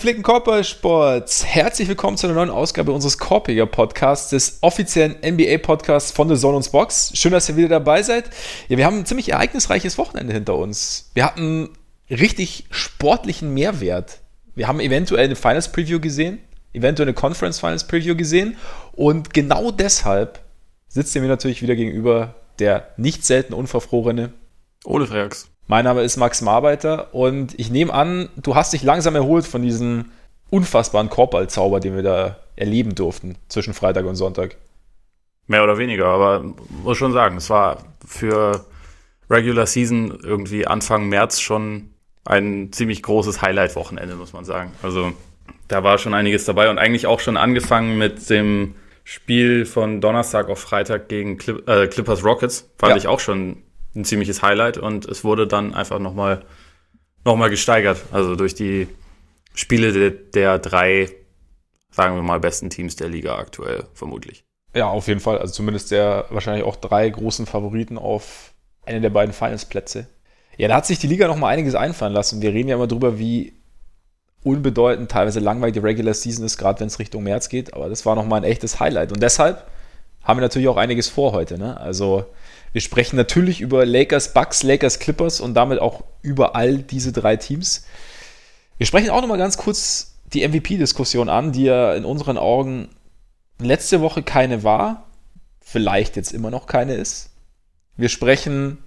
Gepflegten Korbballsports, herzlich willkommen zu einer neuen Ausgabe unseres Korpiger Podcasts, des offiziellen NBA-Podcasts von The Zone und Box. Schön, dass ihr wieder dabei seid. Ja, wir haben ein ziemlich ereignisreiches Wochenende hinter uns. Wir hatten richtig sportlichen Mehrwert. Wir haben eventuell eine Finals Preview gesehen, eventuell eine Conference Finals Preview gesehen und genau deshalb sitzt ihr mir natürlich wieder gegenüber der nicht selten unverfrorene Ole Freaks. Mein Name ist Max Marbeiter und ich nehme an, du hast dich langsam erholt von diesem unfassbaren Korbballzauber, den wir da erleben durften zwischen Freitag und Sonntag. Mehr oder weniger, aber muss schon sagen, es war für Regular Season irgendwie Anfang März schon ein ziemlich großes Highlight-Wochenende, muss man sagen. Also da war schon einiges dabei und eigentlich auch schon angefangen mit dem Spiel von Donnerstag auf Freitag gegen Clip, äh, Clippers Rockets. Fand ja. ich auch schon ein ziemliches Highlight und es wurde dann einfach nochmal noch mal gesteigert. Also durch die Spiele der, der drei, sagen wir mal, besten Teams der Liga aktuell, vermutlich. Ja, auf jeden Fall. Also zumindest der wahrscheinlich auch drei großen Favoriten auf eine der beiden Finals-Plätze. Ja, da hat sich die Liga nochmal einiges einfallen lassen. Wir reden ja immer drüber, wie unbedeutend, teilweise langweilig die Regular Season ist, gerade wenn es Richtung März geht. Aber das war nochmal ein echtes Highlight. Und deshalb haben wir natürlich auch einiges vor heute. Ne? Also wir sprechen natürlich über Lakers, Bucks, Lakers, Clippers und damit auch über all diese drei Teams. Wir sprechen auch nochmal ganz kurz die MVP-Diskussion an, die ja in unseren Augen letzte Woche keine war, vielleicht jetzt immer noch keine ist. Wir sprechen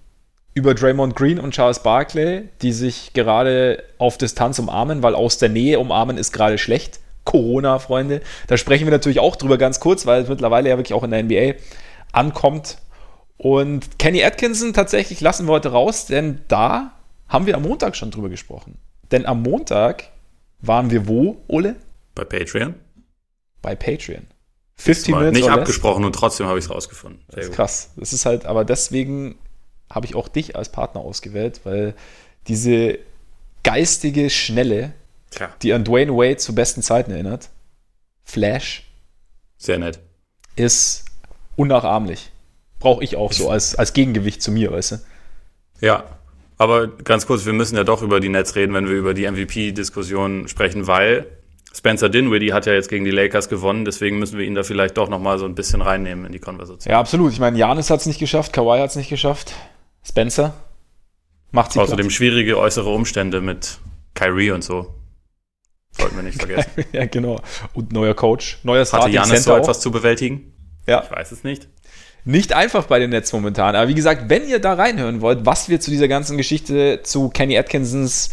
über Draymond Green und Charles Barkley, die sich gerade auf Distanz umarmen, weil aus der Nähe umarmen ist gerade schlecht. Corona, Freunde. Da sprechen wir natürlich auch drüber ganz kurz, weil es mittlerweile ja wirklich auch in der NBA ankommt. Und Kenny Atkinson tatsächlich lassen wir heute raus, denn da haben wir am Montag schon drüber gesprochen. Denn am Montag waren wir wo, Ole? Bei Patreon. Bei Patreon. 50 Minuten. Nicht abgesprochen und trotzdem habe ich es rausgefunden. Sehr das ist gut. krass. Das ist halt, aber deswegen habe ich auch dich als Partner ausgewählt, weil diese geistige Schnelle, Tja. die an Dwayne Wade zu besten Zeiten erinnert, Flash, sehr nett, ist unnachahmlich brauche ich auch so als, als Gegengewicht zu mir, weißt du? Ja, aber ganz kurz, wir müssen ja doch über die Nets reden, wenn wir über die MVP-Diskussion sprechen, weil Spencer Dinwiddie hat ja jetzt gegen die Lakers gewonnen, deswegen müssen wir ihn da vielleicht doch nochmal so ein bisschen reinnehmen in die Konversation. Ja, absolut. Ich meine, Janis hat es nicht geschafft, Kawhi hat es nicht geschafft, Spencer macht sie Außerdem platt. schwierige äußere Umstände mit Kyrie und so. Sollten wir nicht vergessen. ja, genau. Und neuer Coach, neuer Starting Hatte Janis so etwas zu bewältigen? Ja. Ich weiß es nicht nicht einfach bei den Nets momentan. Aber wie gesagt, wenn ihr da reinhören wollt, was wir zu dieser ganzen Geschichte zu Kenny Atkinsons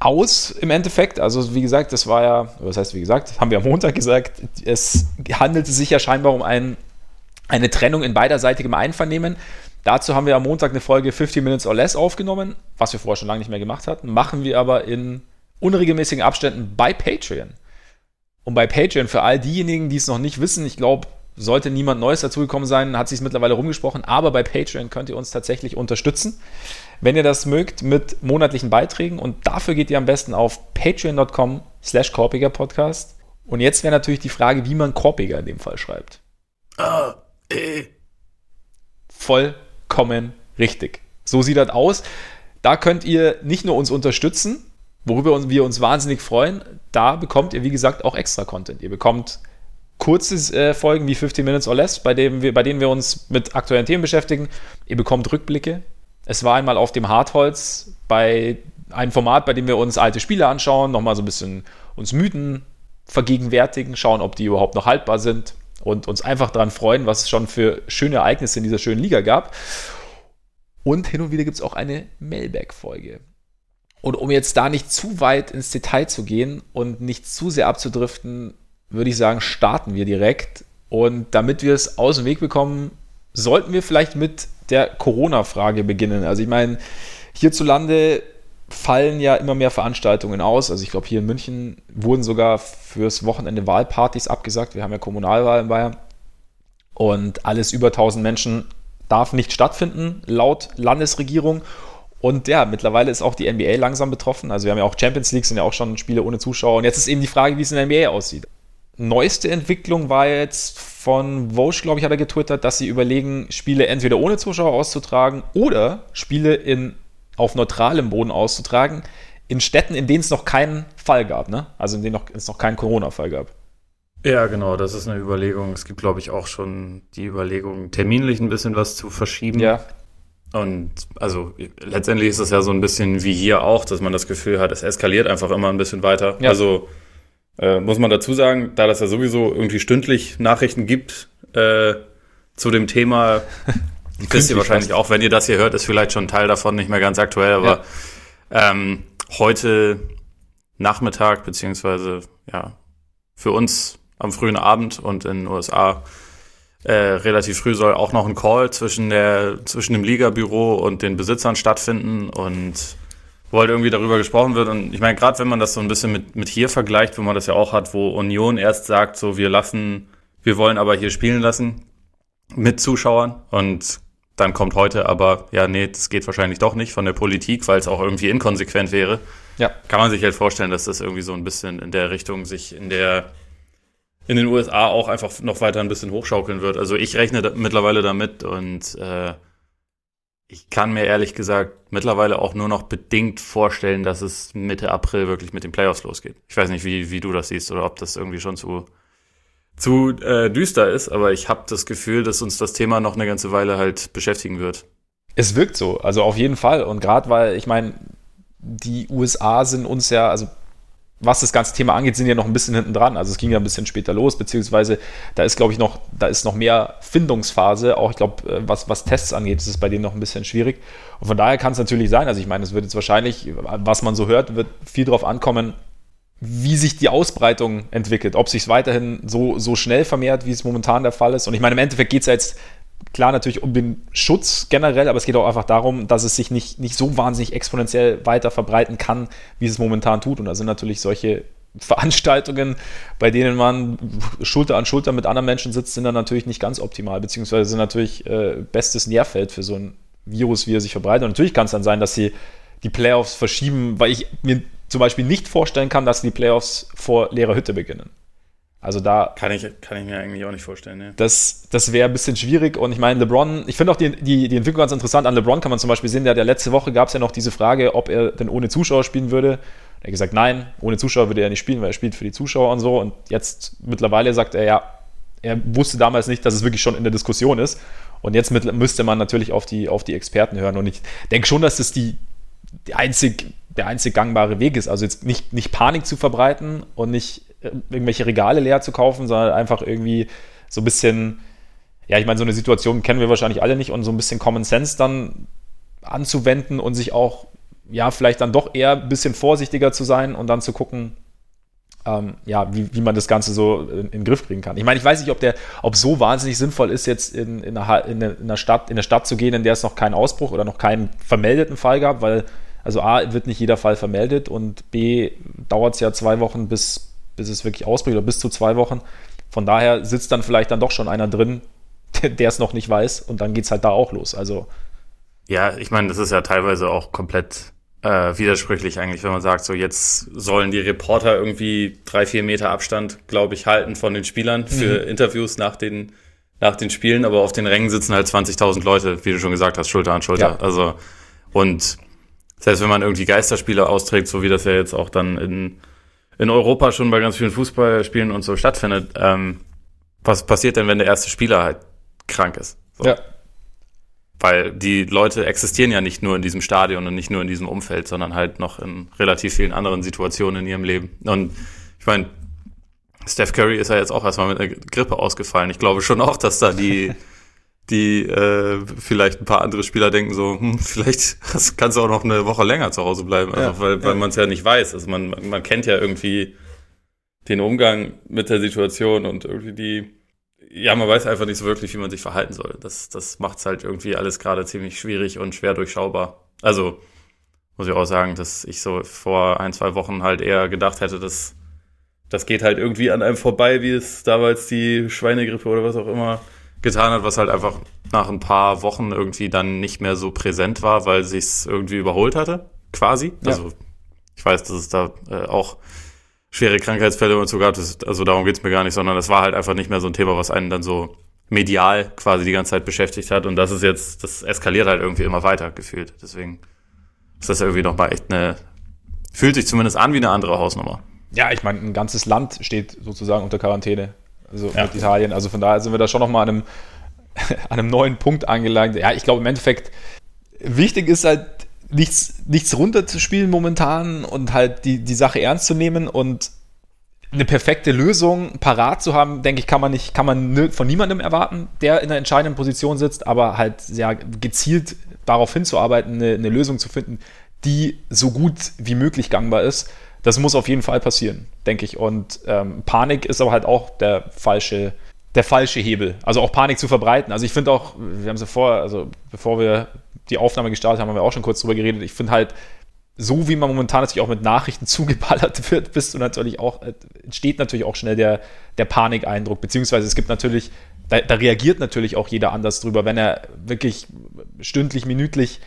aus im Endeffekt. Also wie gesagt, das war ja, was heißt wie gesagt, haben wir am Montag gesagt, es handelte sich ja scheinbar um ein, eine Trennung in beiderseitigem Einvernehmen. Dazu haben wir am Montag eine Folge 50 Minutes or Less aufgenommen, was wir vorher schon lange nicht mehr gemacht hatten. Machen wir aber in unregelmäßigen Abständen bei Patreon. Und bei Patreon, für all diejenigen, die es noch nicht wissen, ich glaube, sollte niemand Neues dazugekommen sein, hat sich mittlerweile rumgesprochen, aber bei Patreon könnt ihr uns tatsächlich unterstützen. Wenn ihr das mögt, mit monatlichen Beiträgen und dafür geht ihr am besten auf patreon.com slash Podcast. Und jetzt wäre natürlich die Frage, wie man Korpiger in dem Fall schreibt. Ah, eh. Vollkommen richtig. So sieht das aus. Da könnt ihr nicht nur uns unterstützen, worüber wir uns wahnsinnig freuen, da bekommt ihr, wie gesagt, auch extra Content. Ihr bekommt kurze äh, Folgen wie 15 Minutes or Less, bei, dem wir, bei denen wir uns mit aktuellen Themen beschäftigen. Ihr bekommt Rückblicke. Es war einmal auf dem Hartholz bei einem Format, bei dem wir uns alte Spiele anschauen, nochmal so ein bisschen uns Mythen vergegenwärtigen, schauen, ob die überhaupt noch haltbar sind und uns einfach daran freuen, was es schon für schöne Ereignisse in dieser schönen Liga gab. Und hin und wieder gibt es auch eine Mailback-Folge. Und um jetzt da nicht zu weit ins Detail zu gehen und nicht zu sehr abzudriften, würde ich sagen, starten wir direkt. Und damit wir es aus dem Weg bekommen, sollten wir vielleicht mit der Corona-Frage beginnen. Also ich meine, hierzulande fallen ja immer mehr Veranstaltungen aus. Also ich glaube, hier in München wurden sogar fürs Wochenende Wahlpartys abgesagt. Wir haben ja Kommunalwahl in Bayern. Und alles über 1000 Menschen darf nicht stattfinden, laut Landesregierung. Und ja, mittlerweile ist auch die NBA langsam betroffen. Also wir haben ja auch Champions League, sind ja auch schon Spiele ohne Zuschauer. Und jetzt ist eben die Frage, wie es in der NBA aussieht neueste Entwicklung war jetzt von Vosch, glaube ich, hat er getwittert, dass sie überlegen, Spiele entweder ohne Zuschauer auszutragen oder Spiele in, auf neutralem Boden auszutragen. in Städten, in denen es noch keinen Fall gab, ne? Also in denen noch, es noch keinen Corona-Fall gab. Ja, genau, das ist eine Überlegung. Es gibt, glaube ich, auch schon die Überlegung, terminlich ein bisschen was zu verschieben. Ja. Und also letztendlich ist es ja so ein bisschen wie hier auch, dass man das Gefühl hat, es eskaliert einfach immer ein bisschen weiter. Ja. Also äh, muss man dazu sagen, da das ja sowieso irgendwie stündlich Nachrichten gibt äh, zu dem Thema, wisst ihr wahrscheinlich auch, wenn ihr das hier hört, ist vielleicht schon ein Teil davon nicht mehr ganz aktuell, aber ähm, heute Nachmittag, beziehungsweise ja, für uns am frühen Abend und in den USA äh, relativ früh soll auch noch ein Call zwischen, der, zwischen dem Ligabüro und den Besitzern stattfinden und wo halt irgendwie darüber gesprochen wird. Und ich meine, gerade wenn man das so ein bisschen mit, mit hier vergleicht, wo man das ja auch hat, wo Union erst sagt, so wir lassen, wir wollen aber hier spielen lassen mit Zuschauern und dann kommt heute aber, ja, nee, das geht wahrscheinlich doch nicht von der Politik, weil es auch irgendwie inkonsequent wäre. Ja. Kann man sich halt vorstellen, dass das irgendwie so ein bisschen in der Richtung sich in der in den USA auch einfach noch weiter ein bisschen hochschaukeln wird. Also ich rechne da mittlerweile damit und äh, ich kann mir ehrlich gesagt mittlerweile auch nur noch bedingt vorstellen, dass es Mitte April wirklich mit den Playoffs losgeht. Ich weiß nicht, wie, wie du das siehst oder ob das irgendwie schon zu, zu äh, düster ist, aber ich habe das Gefühl, dass uns das Thema noch eine ganze Weile halt beschäftigen wird. Es wirkt so, also auf jeden Fall. Und gerade weil, ich meine, die USA sind uns ja, also was das ganze Thema angeht, sind ja noch ein bisschen hinten dran. Also es ging ja ein bisschen später los, beziehungsweise da ist, glaube ich, noch, da ist noch mehr Findungsphase. Auch ich glaube, äh, was, was Tests angeht, ist es bei denen noch ein bisschen schwierig. Und von daher kann es natürlich sein. Also ich meine, es wird jetzt wahrscheinlich, was man so hört, wird viel darauf ankommen, wie sich die Ausbreitung entwickelt, ob sich es weiterhin so, so schnell vermehrt, wie es momentan der Fall ist. Und ich meine, im Endeffekt geht es ja jetzt klar natürlich um den Schutz generell, aber es geht auch einfach darum, dass es sich nicht, nicht so wahnsinnig exponentiell weiter verbreiten kann, wie es momentan tut. Und da sind natürlich solche Veranstaltungen, bei denen man Schulter an Schulter mit anderen Menschen sitzt, sind dann natürlich nicht ganz optimal, beziehungsweise sind natürlich äh, bestes Nährfeld für so ein Virus, wie er sich verbreitet. Und natürlich kann es dann sein, dass sie die Playoffs verschieben, weil ich mir zum Beispiel nicht vorstellen kann, dass die Playoffs vor leerer Hütte beginnen. Also da. Kann ich, kann ich mir eigentlich auch nicht vorstellen, ne? Das, das wäre ein bisschen schwierig. Und ich meine, LeBron, ich finde auch die, die, die Entwicklung ganz interessant. An LeBron kann man zum Beispiel sehen, der, der letzte Woche gab es ja noch diese Frage, ob er denn ohne Zuschauer spielen würde. Er hat gesagt, nein, ohne Zuschauer würde er nicht spielen, weil er spielt für die Zuschauer und so. Und jetzt mittlerweile sagt er, ja, er wusste damals nicht, dass es wirklich schon in der Diskussion ist. Und jetzt mit, müsste man natürlich auf die, auf die Experten hören. Und ich denke schon, dass das die, die einzig, der einzig gangbare Weg ist. Also jetzt nicht, nicht Panik zu verbreiten und nicht irgendwelche Regale leer zu kaufen, sondern einfach irgendwie so ein bisschen, ja, ich meine, so eine Situation kennen wir wahrscheinlich alle nicht und so ein bisschen Common Sense dann anzuwenden und sich auch, ja, vielleicht dann doch eher ein bisschen vorsichtiger zu sein und dann zu gucken, ähm, ja, wie, wie man das Ganze so in, in, den Griff kriegen kann. Ich meine, ich weiß nicht, ob der, ob so wahnsinnig sinnvoll ist, jetzt in, in, einer, in, einer Stadt, in eine Stadt zu gehen, in der es noch keinen Ausbruch oder noch keinen vermeldeten Fall gab, weil, also A, wird nicht jeder Fall vermeldet und B, dauert es ja zwei Wochen, bis, bis es wirklich ausbricht oder bis zu zwei Wochen. Von daher sitzt dann vielleicht dann doch schon einer drin, der es noch nicht weiß und dann geht es halt da auch los. Also ja, ich meine, das ist ja teilweise auch komplett äh, widersprüchlich eigentlich, wenn man sagt, so jetzt sollen die Reporter irgendwie drei, vier Meter Abstand, glaube ich, halten von den Spielern für mhm. Interviews nach den, nach den Spielen, aber auf den Rängen sitzen halt 20.000 Leute, wie du schon gesagt hast, Schulter an Schulter. Ja. Also, und selbst wenn man irgendwie Geisterspiele austrägt, so wie das ja jetzt auch dann in in Europa schon bei ganz vielen Fußballspielen und so stattfindet, ähm, was passiert denn, wenn der erste Spieler halt krank ist? So. Ja. Weil die Leute existieren ja nicht nur in diesem Stadion und nicht nur in diesem Umfeld, sondern halt noch in relativ vielen anderen Situationen in ihrem Leben. Und ich meine, Steph Curry ist ja jetzt auch erstmal mit einer Grippe ausgefallen. Ich glaube schon auch, dass da die die äh, vielleicht ein paar andere Spieler denken so, hm, vielleicht kannst du auch noch eine Woche länger zu Hause bleiben, also, ja, weil, weil ja. man es ja nicht weiß. Also man, man kennt ja irgendwie den Umgang mit der Situation und irgendwie die, ja, man weiß einfach nicht so wirklich, wie man sich verhalten soll. Das, das macht es halt irgendwie alles gerade ziemlich schwierig und schwer durchschaubar. Also muss ich auch sagen, dass ich so vor ein, zwei Wochen halt eher gedacht hätte, dass das geht halt irgendwie an einem vorbei, wie es damals die Schweinegrippe oder was auch immer getan hat, was halt einfach nach ein paar Wochen irgendwie dann nicht mehr so präsent war, weil sich es irgendwie überholt hatte, quasi. Ja. Also ich weiß, dass es da äh, auch schwere Krankheitsfälle und so gab. Das, also darum geht's mir gar nicht, sondern es war halt einfach nicht mehr so ein Thema, was einen dann so medial quasi die ganze Zeit beschäftigt hat. Und das ist jetzt, das eskaliert halt irgendwie immer weiter gefühlt. Deswegen ist das irgendwie nochmal echt eine Fühlt sich zumindest an wie eine andere Hausnummer. Ja, ich meine, ein ganzes Land steht sozusagen unter Quarantäne. Also ja. mit Italien. Also von daher sind wir da schon nochmal an einem, an einem neuen Punkt angelangt. Ja, ich glaube im Endeffekt, wichtig ist halt, nichts, nichts runterzuspielen momentan und halt die, die Sache ernst zu nehmen und eine perfekte Lösung parat zu haben, denke ich, kann man nicht, kann man von niemandem erwarten, der in einer entscheidenden Position sitzt, aber halt sehr gezielt darauf hinzuarbeiten, eine, eine Lösung zu finden, die so gut wie möglich gangbar ist. Das muss auf jeden Fall passieren, denke ich. Und ähm, Panik ist aber halt auch der falsche, der falsche Hebel. Also auch Panik zu verbreiten. Also ich finde auch, wir haben es ja vorher, also bevor wir die Aufnahme gestartet haben, haben wir auch schon kurz drüber geredet. Ich finde halt, so wie man momentan natürlich auch mit Nachrichten zugeballert wird, bist du natürlich auch, äh, entsteht natürlich auch schnell der, der Panikeindruck, beziehungsweise es gibt natürlich, da, da, reagiert natürlich auch jeder anders drüber, wenn er wirklich stündlich, minütlich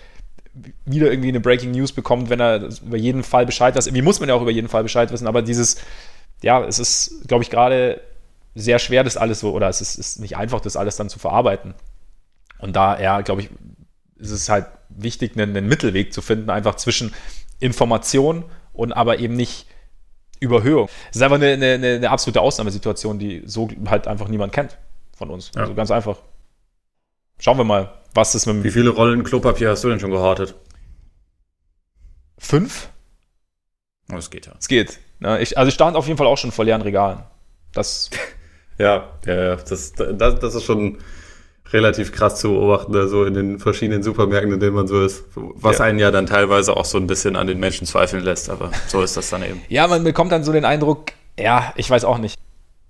wieder irgendwie eine Breaking News bekommt, wenn er über jeden Fall Bescheid weiß. Irgendwie muss man ja auch über jeden Fall Bescheid wissen, aber dieses, ja, es ist, glaube ich, gerade sehr schwer, das alles so, oder es ist, ist nicht einfach, das alles dann zu verarbeiten. Und da, ja, glaube ich, ist es halt wichtig, einen, einen Mittelweg zu finden, einfach zwischen Information und aber eben nicht Überhöhung. Es ist einfach eine, eine, eine, absolute Ausnahmesituation, die so halt einfach niemand kennt von uns. Ja. Also ganz einfach. Schauen wir mal, was ist mit. Wie viele Rollen Klopapier hast du denn schon gehortet? Fünf? Oh, es geht ja. Es geht. Ja, ich, also ich stand auf jeden Fall auch schon vor leeren Regalen. Das. ja, ja, ja. Das, das, das ist schon relativ krass zu beobachten, so in den verschiedenen Supermärkten, in denen man so ist. Was ja. einen ja dann teilweise auch so ein bisschen an den Menschen zweifeln lässt, aber so ist das dann eben. Ja, man bekommt dann so den Eindruck, ja, ich weiß auch nicht.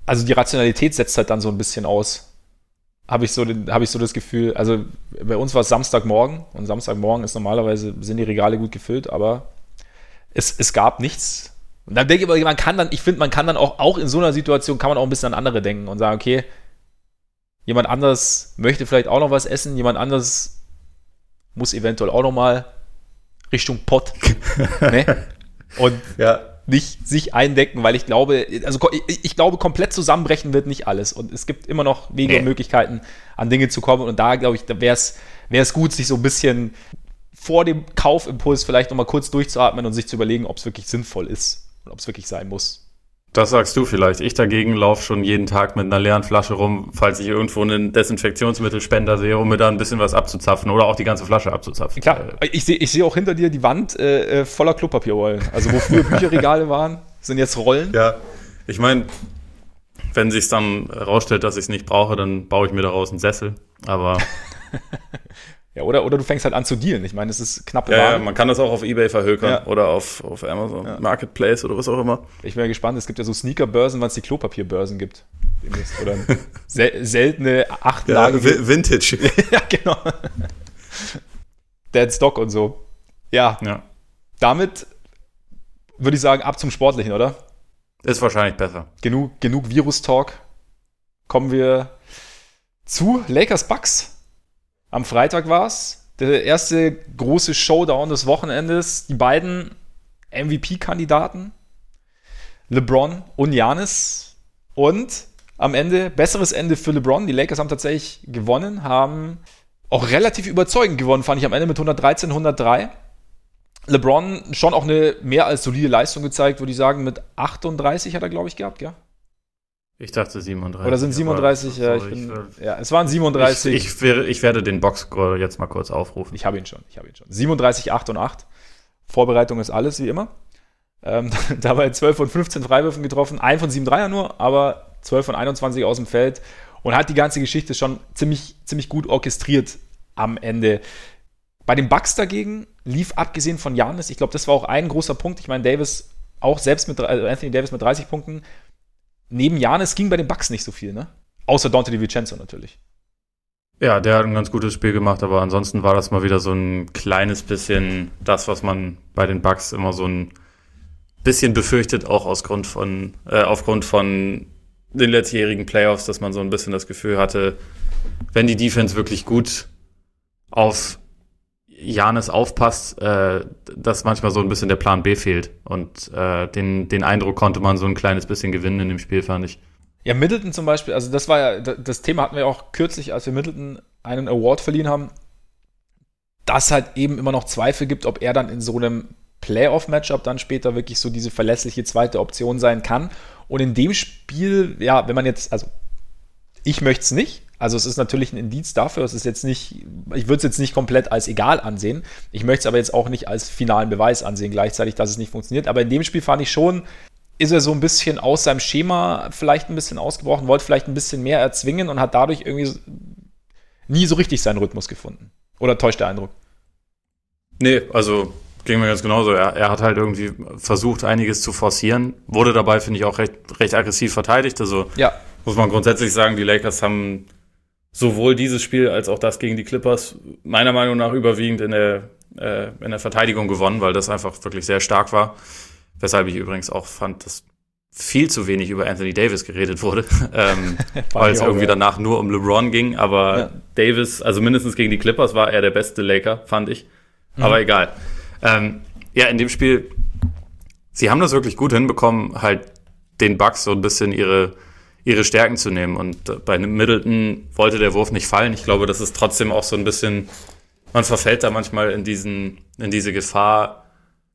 Also die Rationalität setzt halt dann so ein bisschen aus. Habe ich, so hab ich so das Gefühl, also bei uns war es Samstagmorgen und Samstagmorgen ist normalerweise, sind die Regale gut gefüllt, aber es, es gab nichts. Und dann denke ich, man kann dann, ich finde, man kann dann auch, auch in so einer Situation kann man auch ein bisschen an andere denken und sagen, okay, Jemand anders möchte vielleicht auch noch was essen, jemand anders muss eventuell auch noch mal Richtung Pott. ne? Und ja. Nicht sich eindecken, weil ich glaube, also ich, glaube, komplett zusammenbrechen wird nicht alles. Und es gibt immer noch Wege nee. und Möglichkeiten, an Dinge zu kommen. Und da, glaube ich, da wäre es gut, sich so ein bisschen vor dem Kaufimpuls vielleicht noch mal kurz durchzuatmen und sich zu überlegen, ob es wirklich sinnvoll ist und ob es wirklich sein muss. Das sagst du vielleicht. Ich dagegen laufe schon jeden Tag mit einer leeren Flasche rum, falls ich irgendwo einen Desinfektionsmittelspender sehe, um mir da ein bisschen was abzuzapfen oder auch die ganze Flasche abzuzapfen. Klar, ich sehe ich seh auch hinter dir die Wand äh, äh voller Klopapierrollen. Also wo früher Bücherregale waren, sind jetzt Rollen. Ja, ich meine, wenn sich dann rausstellt, dass ich es nicht brauche, dann baue ich mir daraus einen Sessel. Aber Ja, oder, oder du fängst halt an zu dealen. Ich meine, es ist knapp. Ja, ja, man kann das auch auf Ebay verhökern ja. oder auf, auf Amazon ja. Marketplace oder was auch immer. Ich bin ja gespannt. Es gibt ja so Sneaker-Börsen, wann es die Klopapierbörsen gibt. Oder sel seltene Achtlage. Ja, Vintage. ja, genau. Dead Stock und so. Ja. ja. Damit würde ich sagen, ab zum Sportlichen, oder? Ist wahrscheinlich besser. Genug, genug Virus-Talk. Kommen wir zu Lakers Bucks. Am Freitag war es. Der erste große Showdown des Wochenendes. Die beiden MVP-Kandidaten, LeBron und Janis. Und am Ende, besseres Ende für LeBron. Die Lakers haben tatsächlich gewonnen, haben auch relativ überzeugend gewonnen, fand ich am Ende mit 113, 103. LeBron schon auch eine mehr als solide Leistung gezeigt, würde ich sagen. Mit 38 hat er, glaube ich, gehabt, ja? Ich dachte 37. Oder sind 37? Ja, ich bin, ja, es waren 37. Ich, ich, werde, ich werde den Boxscore jetzt mal kurz aufrufen. Ich habe ihn schon. Ich habe ihn schon. 37, 8 und 8. Vorbereitung ist alles, wie immer. Ähm, dabei 12 von 15 Freiwürfen getroffen, 1 von 7 Dreier nur, aber 12 von 21 aus dem Feld und hat die ganze Geschichte schon ziemlich, ziemlich gut orchestriert am Ende. Bei den Bucks dagegen lief abgesehen von Janis, ich glaube, das war auch ein großer Punkt. Ich meine, Davis auch selbst mit also Anthony Davis mit 30 Punkten neben Janis ging bei den Bucks nicht so viel, ne? Außer Dante DiVincenzo natürlich. Ja, der hat ein ganz gutes Spiel gemacht, aber ansonsten war das mal wieder so ein kleines bisschen das, was man bei den Bucks immer so ein bisschen befürchtet, auch aus Grund von, äh, aufgrund von den letztjährigen Playoffs, dass man so ein bisschen das Gefühl hatte, wenn die Defense wirklich gut auf Janis aufpasst, äh, dass manchmal so ein bisschen der Plan B fehlt. Und äh, den, den Eindruck konnte man so ein kleines bisschen gewinnen in dem Spiel, fand ich. Ja, Middleton zum Beispiel, also das war ja, das Thema hatten wir auch kürzlich, als wir Middleton einen Award verliehen haben, dass halt eben immer noch Zweifel gibt, ob er dann in so einem Playoff-Matchup dann später wirklich so diese verlässliche zweite Option sein kann. Und in dem Spiel, ja, wenn man jetzt, also ich möchte es nicht. Also es ist natürlich ein Indiz dafür. Es ist jetzt nicht, ich würde es jetzt nicht komplett als egal ansehen. Ich möchte es aber jetzt auch nicht als finalen Beweis ansehen, gleichzeitig, dass es nicht funktioniert. Aber in dem Spiel fand ich schon, ist er so ein bisschen aus seinem Schema vielleicht ein bisschen ausgebrochen, wollte vielleicht ein bisschen mehr erzwingen und hat dadurch irgendwie nie so richtig seinen Rhythmus gefunden. Oder täuscht der Eindruck? Nee, also ging mir ganz genauso. Er, er hat halt irgendwie versucht, einiges zu forcieren, wurde dabei, finde ich, auch recht, recht aggressiv verteidigt. Also ja. Muss man grundsätzlich sagen, die Lakers haben sowohl dieses Spiel als auch das gegen die Clippers meiner Meinung nach überwiegend in der, äh, in der Verteidigung gewonnen, weil das einfach wirklich sehr stark war. Weshalb ich übrigens auch fand, dass viel zu wenig über Anthony Davis geredet wurde, ähm, weil es irgendwie ja. danach nur um LeBron ging. Aber ja. Davis, also mindestens gegen die Clippers, war er der beste Laker, fand ich. Mhm. Aber egal. Ähm, ja, in dem Spiel, sie haben das wirklich gut hinbekommen, halt den Bucks so ein bisschen ihre, ihre Stärken zu nehmen. Und äh, bei Middleton wollte der Wurf nicht fallen. Ich glaube, das ist trotzdem auch so ein bisschen, man verfällt da manchmal in diesen, in diese Gefahr,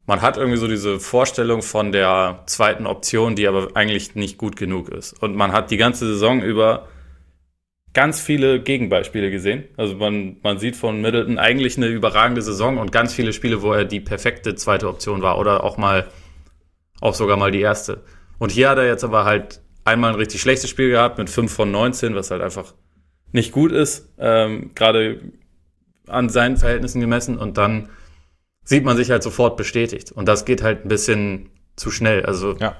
man hat irgendwie so diese Vorstellung von der zweiten Option, die aber eigentlich nicht gut genug ist. Und man hat die ganze Saison über ganz viele Gegenbeispiele gesehen. Also man, man sieht von Middleton eigentlich eine überragende Saison und ganz viele Spiele, wo er die perfekte zweite Option war oder auch mal, auch sogar mal die erste. Und hier hat er jetzt aber halt einmal ein richtig schlechtes Spiel gehabt mit 5 von 19, was halt einfach nicht gut ist, ähm, gerade an seinen Verhältnissen gemessen. Und dann sieht man sich halt sofort bestätigt. Und das geht halt ein bisschen zu schnell. Also, ja.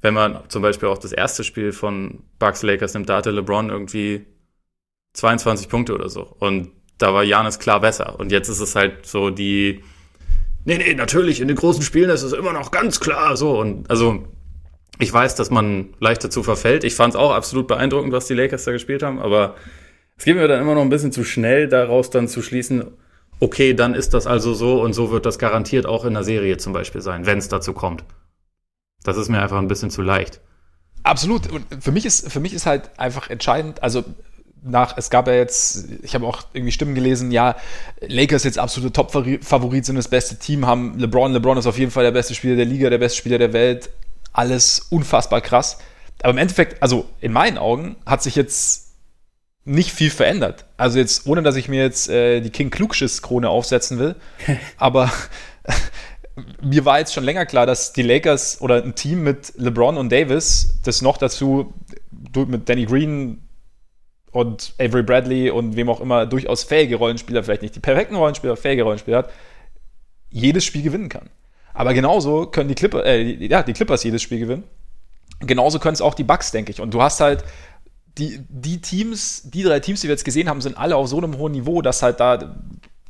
wenn man zum Beispiel auch das erste Spiel von Bucks Lakers nimmt, da hatte LeBron irgendwie 22 Punkte oder so. Und da war Janis klar besser. Und jetzt ist es halt so die, nee, nee, natürlich, in den großen Spielen ist es immer noch ganz klar so. Und also, ich weiß, dass man leicht dazu verfällt. Ich fand es auch absolut beeindruckend, was die Lakers da gespielt haben, aber es geht mir dann immer noch ein bisschen zu schnell, daraus dann zu schließen, okay, dann ist das also so und so wird das garantiert auch in der Serie zum Beispiel sein, wenn es dazu kommt. Das ist mir einfach ein bisschen zu leicht. Absolut. Und für mich ist, für mich ist halt einfach entscheidend, also nach, es gab ja jetzt, ich habe auch irgendwie Stimmen gelesen, ja, Lakers jetzt absolute Top-Favorit sind das beste Team, haben LeBron, LeBron ist auf jeden Fall der beste Spieler der Liga, der beste Spieler der Welt, alles unfassbar krass. Aber im Endeffekt, also in meinen Augen, hat sich jetzt nicht viel verändert. Also jetzt, ohne dass ich mir jetzt äh, die King Klugschiss-Krone aufsetzen will, aber mir war jetzt schon länger klar, dass die Lakers oder ein Team mit LeBron und Davis, das noch dazu mit Danny Green und Avery Bradley und wem auch immer durchaus fähige Rollenspieler, vielleicht nicht die perfekten Rollenspieler, fähige Rollenspieler hat, jedes Spiel gewinnen kann. Aber genauso können die, Clipper, äh, ja, die Clippers jedes Spiel gewinnen. Genauso können es auch die Bucks, denke ich. Und du hast halt die, die Teams, die drei Teams, die wir jetzt gesehen haben, sind alle auf so einem hohen Niveau, dass halt da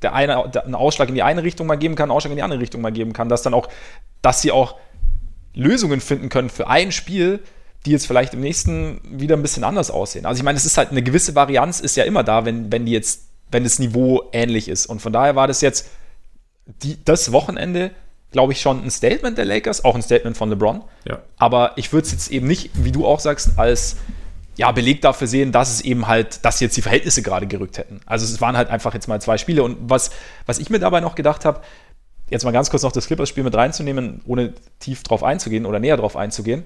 der eine einen Ausschlag in die eine Richtung mal geben kann, einen Ausschlag in die andere Richtung mal geben kann, dass dann auch, dass sie auch Lösungen finden können für ein Spiel, die jetzt vielleicht im nächsten wieder ein bisschen anders aussehen. Also ich meine, es ist halt eine gewisse Varianz ist ja immer da, wenn, wenn die jetzt, wenn das Niveau ähnlich ist. Und von daher war das jetzt die, das Wochenende, glaube ich, schon ein Statement der Lakers, auch ein Statement von LeBron. Ja. Aber ich würde es jetzt eben nicht, wie du auch sagst, als ja, Beleg dafür sehen, dass es eben halt, dass jetzt die Verhältnisse gerade gerückt hätten. Also es waren halt einfach jetzt mal zwei Spiele. Und was, was ich mir dabei noch gedacht habe, jetzt mal ganz kurz noch das Clippers-Spiel mit reinzunehmen, ohne tief drauf einzugehen oder näher drauf einzugehen.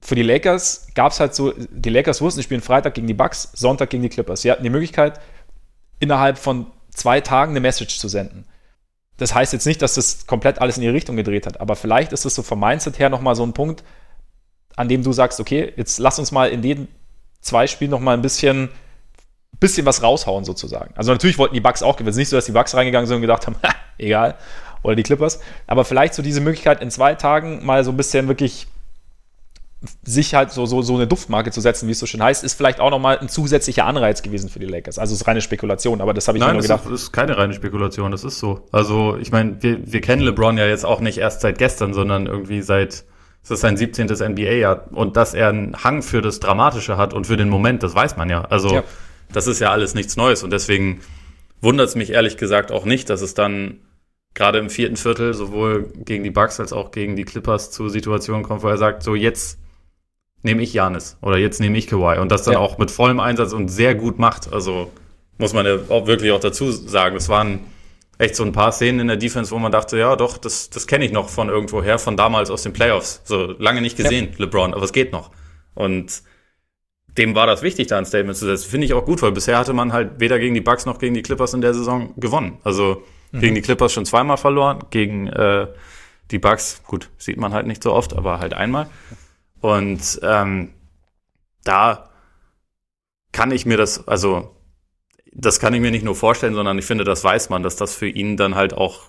Für die Lakers gab es halt so, die Lakers wussten, sie spielen Freitag gegen die Bucks, Sonntag gegen die Clippers. Sie hatten die Möglichkeit, innerhalb von zwei Tagen eine Message zu senden. Das heißt jetzt nicht, dass das komplett alles in ihre Richtung gedreht hat, aber vielleicht ist das so vom Mindset her nochmal so ein Punkt, an dem du sagst, okay, jetzt lass uns mal in den zwei Spielen noch mal ein bisschen, bisschen was raushauen sozusagen. Also natürlich wollten die Bugs auch gewinnen. Es ist nicht so, dass die Bugs reingegangen sind und gedacht haben, egal, oder die Clippers. Aber vielleicht so diese Möglichkeit in zwei Tagen mal so ein bisschen wirklich sich halt so, so, so eine Duftmarke zu setzen, wie es so schön heißt, ist vielleicht auch nochmal ein zusätzlicher Anreiz gewesen für die Lakers. Also es ist reine Spekulation, aber das habe ich Nein, mir nur gedacht. Nein, das ist keine reine Spekulation, das ist so. Also ich meine, wir, wir kennen LeBron ja jetzt auch nicht erst seit gestern, sondern irgendwie seit es ist sein 17. NBA-Jahr und dass er einen Hang für das Dramatische hat und für den Moment, das weiß man ja. Also ja. das ist ja alles nichts Neues und deswegen wundert es mich ehrlich gesagt auch nicht, dass es dann gerade im vierten Viertel sowohl gegen die Bucks als auch gegen die Clippers zu Situationen kommt, wo er sagt, so jetzt nehme ich Janis oder jetzt nehme ich Kawhi und das dann ja. auch mit vollem Einsatz und sehr gut macht. Also muss man ja auch wirklich auch dazu sagen, es waren echt so ein paar Szenen in der Defense, wo man dachte, ja, doch, das, das kenne ich noch von irgendwoher, von damals aus den Playoffs. So lange nicht gesehen, ja. LeBron, aber es geht noch. Und dem war das wichtig, da ein Statement zu setzen. Finde ich auch gut, weil bisher hatte man halt weder gegen die Bucks noch gegen die Clippers in der Saison gewonnen. Also mhm. gegen die Clippers schon zweimal verloren, gegen äh, die Bucks, gut, sieht man halt nicht so oft, aber halt einmal. Und ähm, da kann ich mir das, also das kann ich mir nicht nur vorstellen, sondern ich finde, das weiß man, dass das für ihn dann halt auch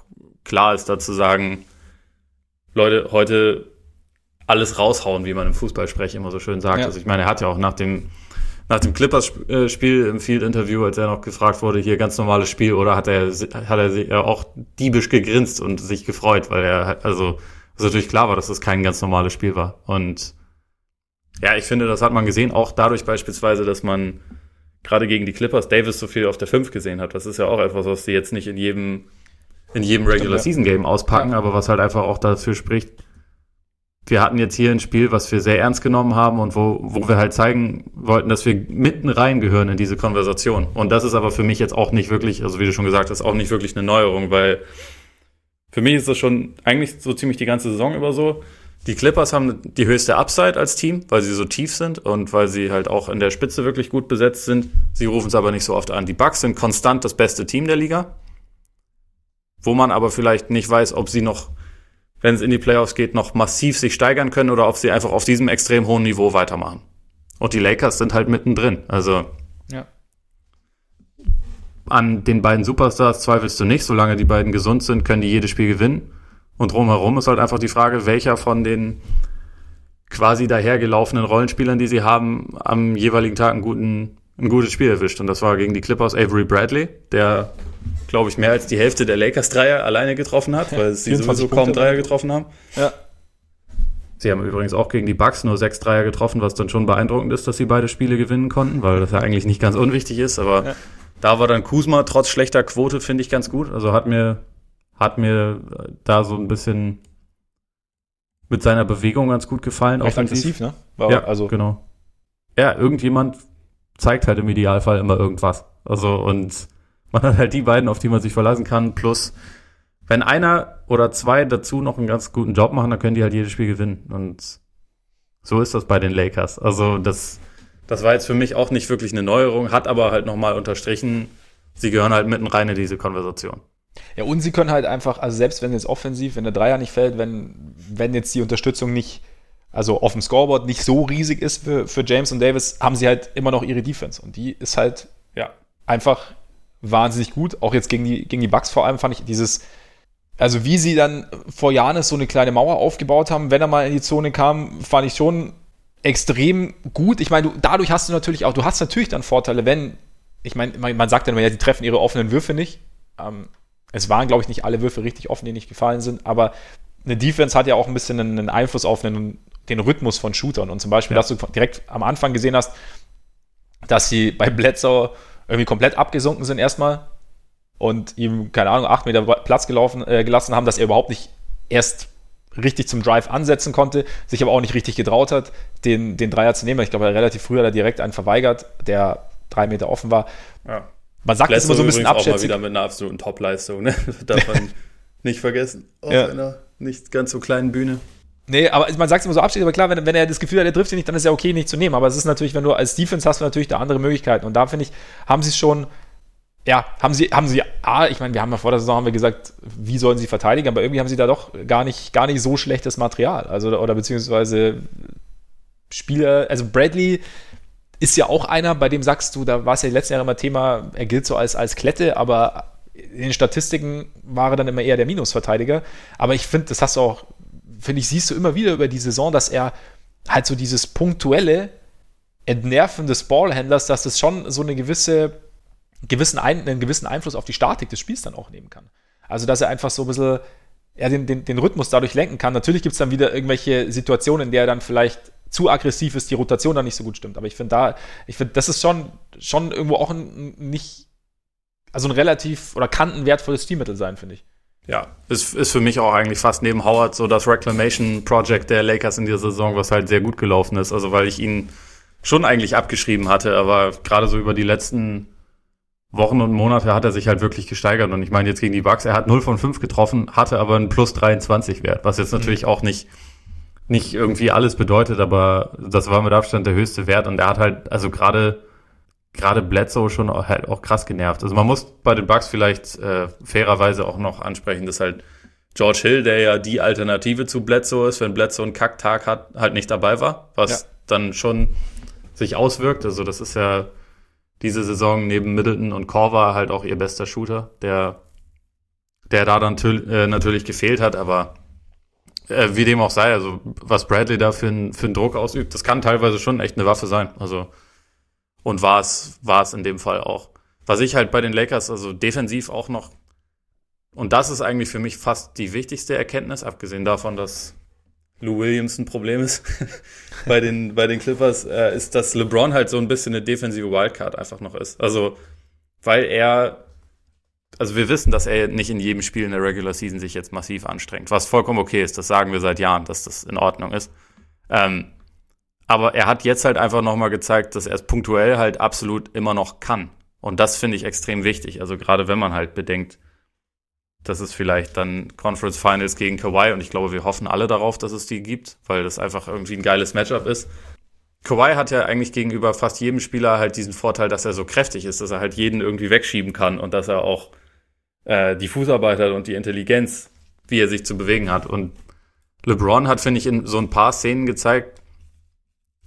klar ist, da zu sagen, Leute, heute alles raushauen, wie man im Fußballsprech immer so schön sagt. Ja. Also ich meine, er hat ja auch nach dem, nach dem Clippers-Spiel im Field-Interview, als er noch gefragt wurde, hier ganz normales Spiel, oder hat er, hat er sich auch diebisch gegrinst und sich gefreut, weil er, also, also natürlich klar war, dass das kein ganz normales Spiel war. Und ja, ich finde, das hat man gesehen, auch dadurch beispielsweise, dass man gerade gegen die Clippers Davis so viel auf der 5 gesehen hat. Das ist ja auch etwas, was sie jetzt nicht in jedem, in jedem Regular Season Game auspacken, aber was halt einfach auch dafür spricht, wir hatten jetzt hier ein Spiel, was wir sehr ernst genommen haben und wo, wo wir halt zeigen wollten, dass wir mitten reingehören in diese Konversation. Und das ist aber für mich jetzt auch nicht wirklich, also wie du schon gesagt hast, auch nicht wirklich eine Neuerung, weil für mich ist das schon eigentlich so ziemlich die ganze Saison über so. Die Clippers haben die höchste Upside als Team, weil sie so tief sind und weil sie halt auch in der Spitze wirklich gut besetzt sind. Sie rufen es aber nicht so oft an. Die Bucks sind konstant das beste Team der Liga, wo man aber vielleicht nicht weiß, ob sie noch, wenn es in die Playoffs geht, noch massiv sich steigern können oder ob sie einfach auf diesem extrem hohen Niveau weitermachen. Und die Lakers sind halt mittendrin. Also ja. an den beiden Superstars zweifelst du nicht. Solange die beiden gesund sind, können die jedes Spiel gewinnen. Und drumherum ist halt einfach die Frage, welcher von den quasi dahergelaufenen Rollenspielern, die sie haben, am jeweiligen Tag einen guten, ein gutes Spiel erwischt. Und das war gegen die Clippers Avery Bradley, der, glaube ich, mehr als die Hälfte der Lakers-Dreier alleine getroffen hat, weil sie sowieso kaum Dreier getroffen haben. Ja. Sie haben übrigens auch gegen die Bucks nur sechs Dreier getroffen, was dann schon beeindruckend ist, dass sie beide Spiele gewinnen konnten, weil das ja eigentlich nicht ganz unwichtig ist. Aber ja. da war dann Kuzma trotz schlechter Quote, finde ich, ganz gut. Also hat mir hat mir da so ein bisschen mit seiner Bewegung ganz gut gefallen. Recht aggressiv, ne? War, ja, also genau. Ja, irgendjemand zeigt halt im Idealfall immer irgendwas. Also und man hat halt die beiden, auf die man sich verlassen kann, plus wenn einer oder zwei dazu noch einen ganz guten Job machen, dann können die halt jedes Spiel gewinnen. Und so ist das bei den Lakers. Also das, das war jetzt für mich auch nicht wirklich eine Neuerung, hat aber halt nochmal unterstrichen, sie gehören halt mitten rein in diese Konversation. Ja, und sie können halt einfach, also selbst wenn jetzt offensiv, wenn der Dreier nicht fällt, wenn, wenn jetzt die Unterstützung nicht, also auf dem Scoreboard nicht so riesig ist für, für James und Davis, haben sie halt immer noch ihre Defense. Und die ist halt ja. einfach wahnsinnig gut. Auch jetzt gegen die, gegen die Bucks vor allem fand ich dieses, also wie sie dann vor Janis so eine kleine Mauer aufgebaut haben, wenn er mal in die Zone kam, fand ich schon extrem gut. Ich meine, du, dadurch hast du natürlich auch, du hast natürlich dann Vorteile, wenn, ich meine, man, sagt dann, ja, die treffen ihre offenen Würfe nicht. Ähm, es waren, glaube ich, nicht alle Würfe richtig offen, die nicht gefallen sind, aber eine Defense hat ja auch ein bisschen einen Einfluss auf den, den Rhythmus von Shootern. Und zum Beispiel, ja. dass du direkt am Anfang gesehen hast, dass sie bei Bledsoe irgendwie komplett abgesunken sind erstmal und ihm, keine Ahnung, acht Meter Platz gelaufen, äh, gelassen haben, dass er überhaupt nicht erst richtig zum Drive ansetzen konnte, sich aber auch nicht richtig getraut hat, den, den Dreier zu nehmen. Ich glaube, er relativ früh hat er direkt einen verweigert, der drei Meter offen war. Ja. Man sagt es immer so ein bisschen abschätzig. auch mal wieder mit einer absoluten Top-Leistung, ne? Darf man nicht vergessen. Auf ja. einer nicht ganz so kleinen Bühne. Nee, aber man sagt es immer so abschätzig, aber klar, wenn, wenn er das Gefühl hat, er trifft sie nicht, dann ist ja okay, nicht zu nehmen. Aber es ist natürlich, wenn du als Defense hast du natürlich da andere Möglichkeiten. Und da finde ich, haben sie es schon, ja, haben sie, haben sie, ah, ich meine, wir haben ja vor der Saison haben wir gesagt, wie sollen sie verteidigen, aber irgendwie haben sie da doch gar nicht, gar nicht so schlechtes Material. Also, oder, oder beziehungsweise Spieler, also Bradley ist ja auch einer, bei dem sagst du, da war es ja die letzten Jahre immer Thema, er gilt so als, als Klette, aber in den Statistiken war er dann immer eher der Minusverteidiger. Aber ich finde, das hast du auch, finde ich, siehst du immer wieder über die Saison, dass er halt so dieses punktuelle Entnerven des Ballhändlers, dass das schon so eine gewisse, gewissen ein, einen gewissen Einfluss auf die Statik des Spiels dann auch nehmen kann. Also, dass er einfach so ein bisschen ja, den, den, den Rhythmus dadurch lenken kann. Natürlich gibt es dann wieder irgendwelche Situationen, in der er dann vielleicht zu aggressiv ist, die Rotation dann nicht so gut stimmt. Aber ich finde da, ich finde, das ist schon, schon irgendwo auch ein nicht, also ein relativ oder kann ein wertvolles Stilmittel sein, finde ich. Ja, ist, ist für mich auch eigentlich fast neben Howard so das Reclamation Project der Lakers in dieser Saison, was halt sehr gut gelaufen ist. Also weil ich ihn schon eigentlich abgeschrieben hatte, aber gerade so über die letzten Wochen und Monate hat er sich halt wirklich gesteigert. Und ich meine, jetzt gegen die Bucks, er hat 0 von 5 getroffen, hatte aber einen plus 23 Wert, was jetzt natürlich mhm. auch nicht, nicht irgendwie alles bedeutet, aber das war mit Abstand der höchste Wert. Und er hat halt, also gerade, gerade Bledsoe schon auch, halt auch krass genervt. Also man muss bei den Bucks vielleicht äh, fairerweise auch noch ansprechen, dass halt George Hill, der ja die Alternative zu Bledsoe ist, wenn Bledsoe einen Kacktag hat, halt nicht dabei war, was ja. dann schon sich auswirkt. Also das ist ja diese Saison neben Middleton und Korver halt auch ihr bester Shooter, der, der da dann äh, natürlich gefehlt hat, aber äh, wie dem auch sei, also was Bradley da für, ein, für einen Druck ausübt, das kann teilweise schon echt eine Waffe sein. Also und war es war es in dem Fall auch. Was ich halt bei den Lakers also defensiv auch noch und das ist eigentlich für mich fast die wichtigste Erkenntnis, abgesehen davon, dass Lou Williams ein Problem ist bei, den, bei den Clippers, äh, ist, dass LeBron halt so ein bisschen eine defensive Wildcard einfach noch ist. Also, weil er, also wir wissen, dass er nicht in jedem Spiel in der Regular Season sich jetzt massiv anstrengt, was vollkommen okay ist. Das sagen wir seit Jahren, dass das in Ordnung ist. Ähm, aber er hat jetzt halt einfach nochmal gezeigt, dass er es punktuell halt absolut immer noch kann. Und das finde ich extrem wichtig. Also gerade wenn man halt bedenkt, das ist vielleicht dann Conference Finals gegen Kawhi und ich glaube, wir hoffen alle darauf, dass es die gibt, weil das einfach irgendwie ein geiles Matchup ist. Kawhi hat ja eigentlich gegenüber fast jedem Spieler halt diesen Vorteil, dass er so kräftig ist, dass er halt jeden irgendwie wegschieben kann und dass er auch äh, die Fußarbeit und die Intelligenz, wie er sich zu bewegen hat. Und LeBron hat, finde ich, in so ein paar Szenen gezeigt,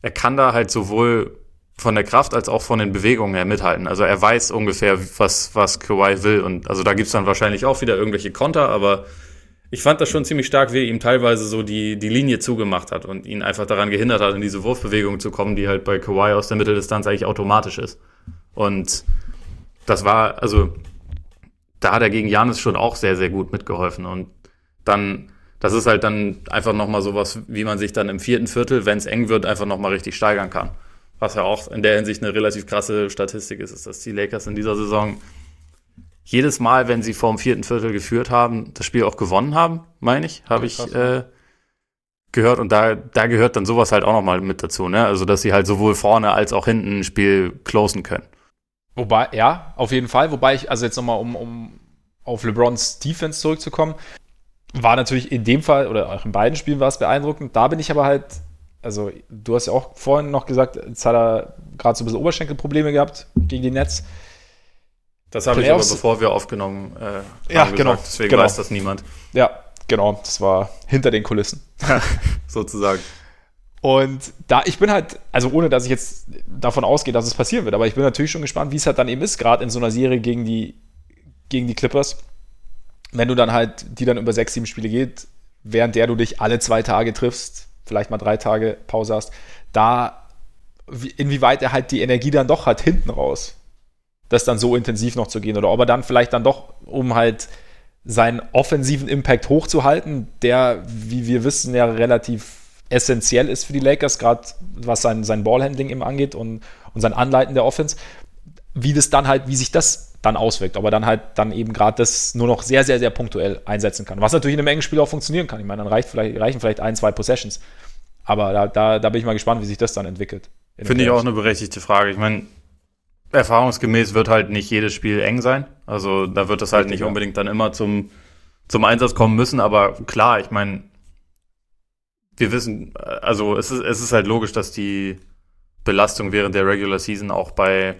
er kann da halt sowohl von der Kraft als auch von den Bewegungen her mithalten. Also er weiß ungefähr, was, was Kawhi will. Und also da gibt's dann wahrscheinlich auch wieder irgendwelche Konter, aber ich fand das schon ziemlich stark, wie er ihm teilweise so die, die Linie zugemacht hat und ihn einfach daran gehindert hat, in diese Wurfbewegung zu kommen, die halt bei Kawhi aus der Mitteldistanz eigentlich automatisch ist. Und das war, also da hat er gegen Janis schon auch sehr, sehr gut mitgeholfen. Und dann, das ist halt dann einfach nochmal sowas, wie man sich dann im vierten Viertel, wenn es eng wird, einfach nochmal richtig steigern kann was ja auch in der Hinsicht eine relativ krasse Statistik ist, ist, dass die Lakers in dieser Saison jedes Mal, wenn sie vor dem vierten Viertel geführt haben, das Spiel auch gewonnen haben, meine ich, habe ich äh, gehört. Und da, da gehört dann sowas halt auch nochmal mit dazu, ne? Also, dass sie halt sowohl vorne als auch hinten ein Spiel closen können. Wobei, ja, auf jeden Fall. Wobei ich, also jetzt nochmal, um, um auf LeBrons Defense zurückzukommen, war natürlich in dem Fall, oder auch in beiden Spielen war es beeindruckend. Da bin ich aber halt also du hast ja auch vorhin noch gesagt, jetzt hat er gerade so ein bisschen Oberschenkelprobleme gehabt gegen die Netz. Das habe ich aber bevor wir aufgenommen äh, haben ja, gesagt, genau, deswegen genau. weiß das niemand. Ja, genau, das war hinter den Kulissen. Sozusagen. Und da, ich bin halt, also ohne dass ich jetzt davon ausgehe, dass es passieren wird, aber ich bin natürlich schon gespannt, wie es halt dann eben ist, gerade in so einer Serie gegen die, gegen die Clippers. Wenn du dann halt, die dann über sechs, sieben Spiele geht, während der du dich alle zwei Tage triffst, vielleicht mal drei Tage Pause hast, da inwieweit er halt die Energie dann doch hat hinten raus, das dann so intensiv noch zu gehen oder ob er dann vielleicht dann doch, um halt seinen offensiven Impact hochzuhalten, der, wie wir wissen, ja relativ essentiell ist für die Lakers, gerade was sein, sein Ballhandling eben angeht und, und sein Anleiten der Offense, wie das dann halt, wie sich das dann auswirkt, aber dann halt dann eben gerade das nur noch sehr, sehr, sehr punktuell einsetzen kann. Was natürlich in einem engen Spiel auch funktionieren kann. Ich meine, dann reicht vielleicht, reichen vielleicht ein, zwei Possessions. Aber da, da, da bin ich mal gespannt, wie sich das dann entwickelt. Finde ich auch eine berechtigte Frage. Ich meine, erfahrungsgemäß wird halt nicht jedes Spiel eng sein. Also da wird das halt Richtig, nicht unbedingt dann immer zum, zum Einsatz kommen müssen. Aber klar, ich meine, wir wissen, also es ist, es ist halt logisch, dass die Belastung während der Regular Season auch bei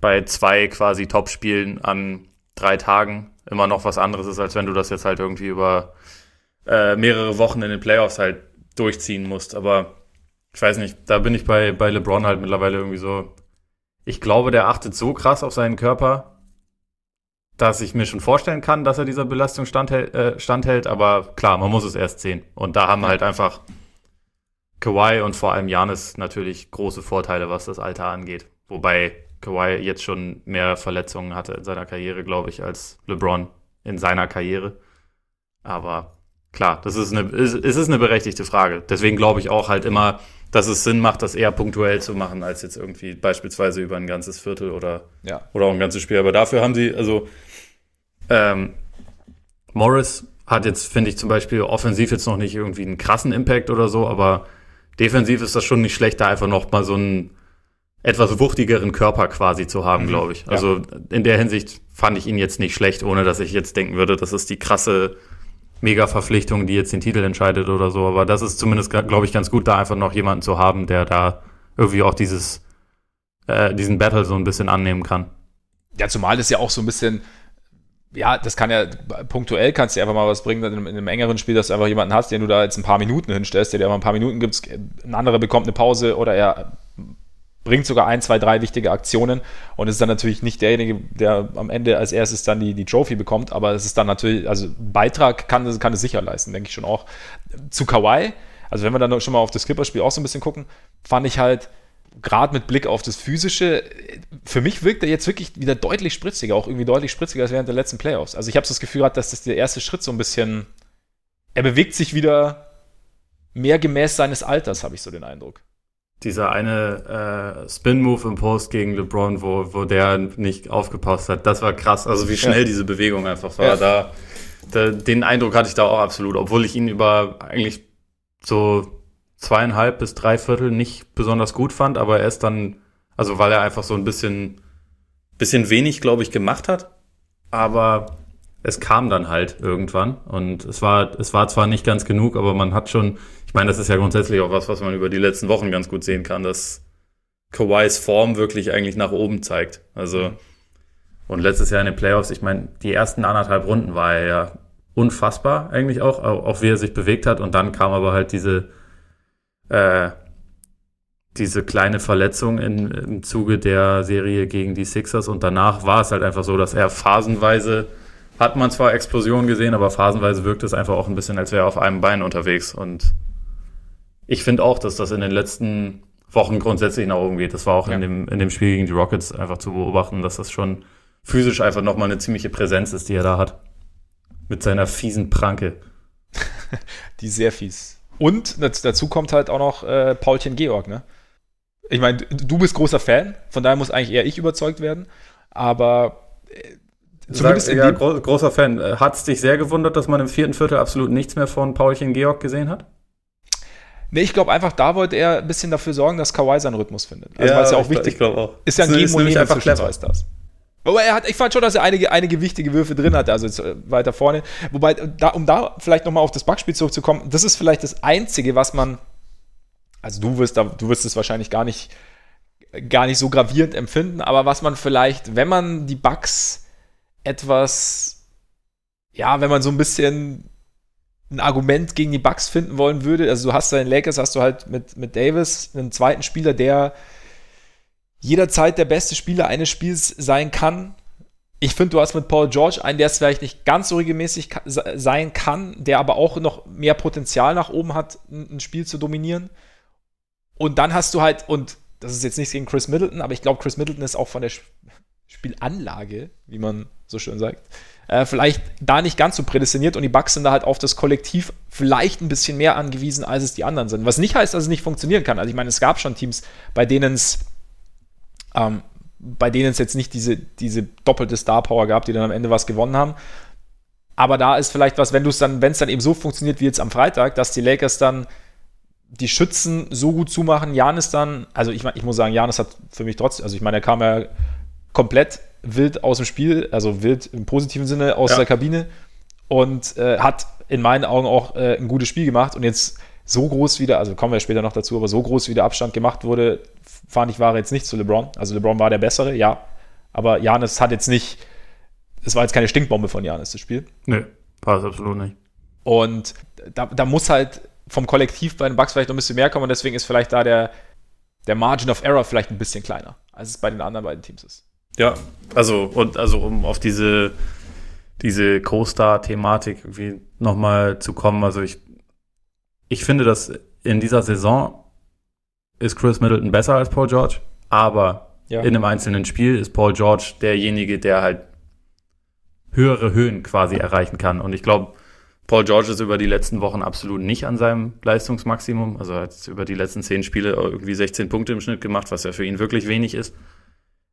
bei zwei quasi Top-Spielen an drei Tagen immer noch was anderes ist, als wenn du das jetzt halt irgendwie über äh, mehrere Wochen in den Playoffs halt durchziehen musst. Aber ich weiß nicht, da bin ich bei, bei LeBron halt mittlerweile irgendwie so. Ich glaube, der achtet so krass auf seinen Körper, dass ich mir schon vorstellen kann, dass er dieser Belastung standhält, äh, standhält. Aber klar, man muss es erst sehen. Und da haben halt einfach Kawhi und vor allem Janis natürlich große Vorteile, was das Alter angeht. Wobei Kawhi jetzt schon mehr Verletzungen hatte in seiner Karriere, glaube ich, als LeBron in seiner Karriere. Aber klar, das ist eine, es ist eine berechtigte Frage. Deswegen glaube ich auch halt immer, dass es Sinn macht, das eher punktuell zu machen, als jetzt irgendwie beispielsweise über ein ganzes Viertel oder, ja. oder auch ein ganzes Spiel. Aber dafür haben sie, also ähm, Morris hat jetzt, finde ich, zum Beispiel offensiv jetzt noch nicht irgendwie einen krassen Impact oder so, aber defensiv ist das schon nicht schlecht, da einfach noch mal so ein etwas wuchtigeren Körper quasi zu haben, mhm. glaube ich. Also ja. in der Hinsicht fand ich ihn jetzt nicht schlecht, ohne dass ich jetzt denken würde, das ist die krasse Mega-Verpflichtung, die jetzt den Titel entscheidet oder so. Aber das ist zumindest, glaube ich, ganz gut, da einfach noch jemanden zu haben, der da irgendwie auch dieses, äh, diesen Battle so ein bisschen annehmen kann. Ja, zumal das ja auch so ein bisschen, ja, das kann ja, punktuell kannst du einfach mal was bringen, in einem, in einem, engeren Spiel, dass du einfach jemanden hast, den du da jetzt ein paar Minuten hinstellst, der dir mal ein paar Minuten gibt, ein anderer bekommt eine Pause oder er bringt sogar ein, zwei, drei wichtige Aktionen und ist dann natürlich nicht derjenige, der am Ende als erstes dann die, die Trophy bekommt, aber es ist dann natürlich, also Beitrag kann, kann es sicher leisten, denke ich schon auch. Zu Kawhi, also wenn wir dann schon mal auf das Clipperspiel auch so ein bisschen gucken, fand ich halt, gerade mit Blick auf das Physische, für mich wirkt er jetzt wirklich wieder deutlich spritziger, auch irgendwie deutlich spritziger als während der letzten Playoffs. Also ich habe das Gefühl gehabt, dass das der erste Schritt so ein bisschen, er bewegt sich wieder mehr gemäß seines Alters, habe ich so den Eindruck dieser eine äh, Spin-Move im Post gegen LeBron, wo, wo der nicht aufgepasst hat, das war krass. Also wie schnell ja. diese Bewegung einfach war. Ja. Da, da, den Eindruck hatte ich da auch absolut, obwohl ich ihn über eigentlich so zweieinhalb bis drei Viertel nicht besonders gut fand, aber er ist dann, also weil er einfach so ein bisschen, bisschen wenig, glaube ich, gemacht hat. Aber es kam dann halt irgendwann und es war, es war zwar nicht ganz genug, aber man hat schon, ich meine, das ist ja grundsätzlich auch was, was man über die letzten Wochen ganz gut sehen kann, dass Kawhis Form wirklich eigentlich nach oben zeigt. Also, und letztes Jahr in den Playoffs, ich meine, die ersten anderthalb Runden war er ja unfassbar eigentlich auch, auch wie er sich bewegt hat. Und dann kam aber halt diese, äh, diese kleine Verletzung in, im Zuge der Serie gegen die Sixers. Und danach war es halt einfach so, dass er phasenweise hat man zwar Explosionen gesehen, aber phasenweise wirkt es einfach auch ein bisschen, als wäre er auf einem Bein unterwegs. Und ich finde auch, dass das in den letzten Wochen grundsätzlich nach oben geht. Das war auch ja. in, dem, in dem Spiel gegen die Rockets einfach zu beobachten, dass das schon physisch einfach nochmal eine ziemliche Präsenz ist, die er da hat. Mit seiner fiesen Pranke. die sehr fies. Und dazu kommt halt auch noch äh, Paulchen Georg, ne? Ich meine, du bist großer Fan, von daher muss eigentlich eher ich überzeugt werden. Aber äh, Zumindest Sag, ja, gro großer Fan. Hat es dich sehr gewundert, dass man im vierten Viertel absolut nichts mehr von Paulchen Georg gesehen hat? Nee, ich glaube einfach, da wollte er ein bisschen dafür sorgen, dass Kawhi seinen Rhythmus findet. Also, ja, weil es ja auch wichtig ich glaub auch. ist. ja ein Geben und Nehmen einfach zwischen zwei Stars. Aber er hat, ich fand schon, dass er einige, einige wichtige Würfe drin hatte, also äh, weiter vorne. Wobei, da, um da vielleicht nochmal auf das Backspiel zurückzukommen, das ist vielleicht das Einzige, was man, also du wirst, da, du wirst es wahrscheinlich gar nicht, gar nicht so gravierend empfinden, aber was man vielleicht, wenn man die Bugs etwas, ja, wenn man so ein bisschen ein Argument gegen die Bucks finden wollen würde. Also du hast da in Lakers, hast du halt mit, mit Davis einen zweiten Spieler, der jederzeit der beste Spieler eines Spiels sein kann. Ich finde, du hast mit Paul George einen, der es vielleicht nicht ganz so regelmäßig sein kann, der aber auch noch mehr Potenzial nach oben hat, ein Spiel zu dominieren. Und dann hast du halt, und das ist jetzt nichts gegen Chris Middleton, aber ich glaube, Chris Middleton ist auch von der Spielanlage, wie man so schön sagt, äh, vielleicht da nicht ganz so prädestiniert und die Bugs sind da halt auf das Kollektiv vielleicht ein bisschen mehr angewiesen, als es die anderen sind. Was nicht heißt, dass es nicht funktionieren kann. Also ich meine, es gab schon Teams, bei denen es ähm, bei denen es jetzt nicht diese, diese doppelte Star Power gab, die dann am Ende was gewonnen haben. Aber da ist vielleicht was, wenn du es dann, wenn es dann eben so funktioniert wie jetzt am Freitag, dass die Lakers dann die Schützen so gut zumachen, Janis dann, also ich ich muss sagen, Janis hat für mich trotzdem, also ich meine, er kam ja komplett wild aus dem Spiel, also wild im positiven Sinne aus ja. der Kabine und äh, hat in meinen Augen auch äh, ein gutes Spiel gemacht und jetzt so groß wieder, also kommen wir später noch dazu, aber so groß wie der Abstand gemacht wurde, fand ich, war jetzt nicht zu LeBron. Also LeBron war der Bessere, ja, aber Janis hat jetzt nicht, es war jetzt keine Stinkbombe von Janis, das Spiel. Nee, war es absolut nicht. Und da, da muss halt vom Kollektiv bei den Bucks vielleicht noch ein bisschen mehr kommen und deswegen ist vielleicht da der, der Margin of Error vielleicht ein bisschen kleiner, als es bei den anderen beiden Teams ist. Ja, also, und also um auf diese, diese Co-Star-Thematik irgendwie nochmal zu kommen, also ich, ich finde, dass in dieser Saison ist Chris Middleton besser als Paul George, aber ja. in einem einzelnen Spiel ist Paul George derjenige, der halt höhere Höhen quasi erreichen kann. Und ich glaube, Paul George ist über die letzten Wochen absolut nicht an seinem Leistungsmaximum. Also er hat über die letzten zehn Spiele irgendwie 16 Punkte im Schnitt gemacht, was ja für ihn wirklich wenig ist.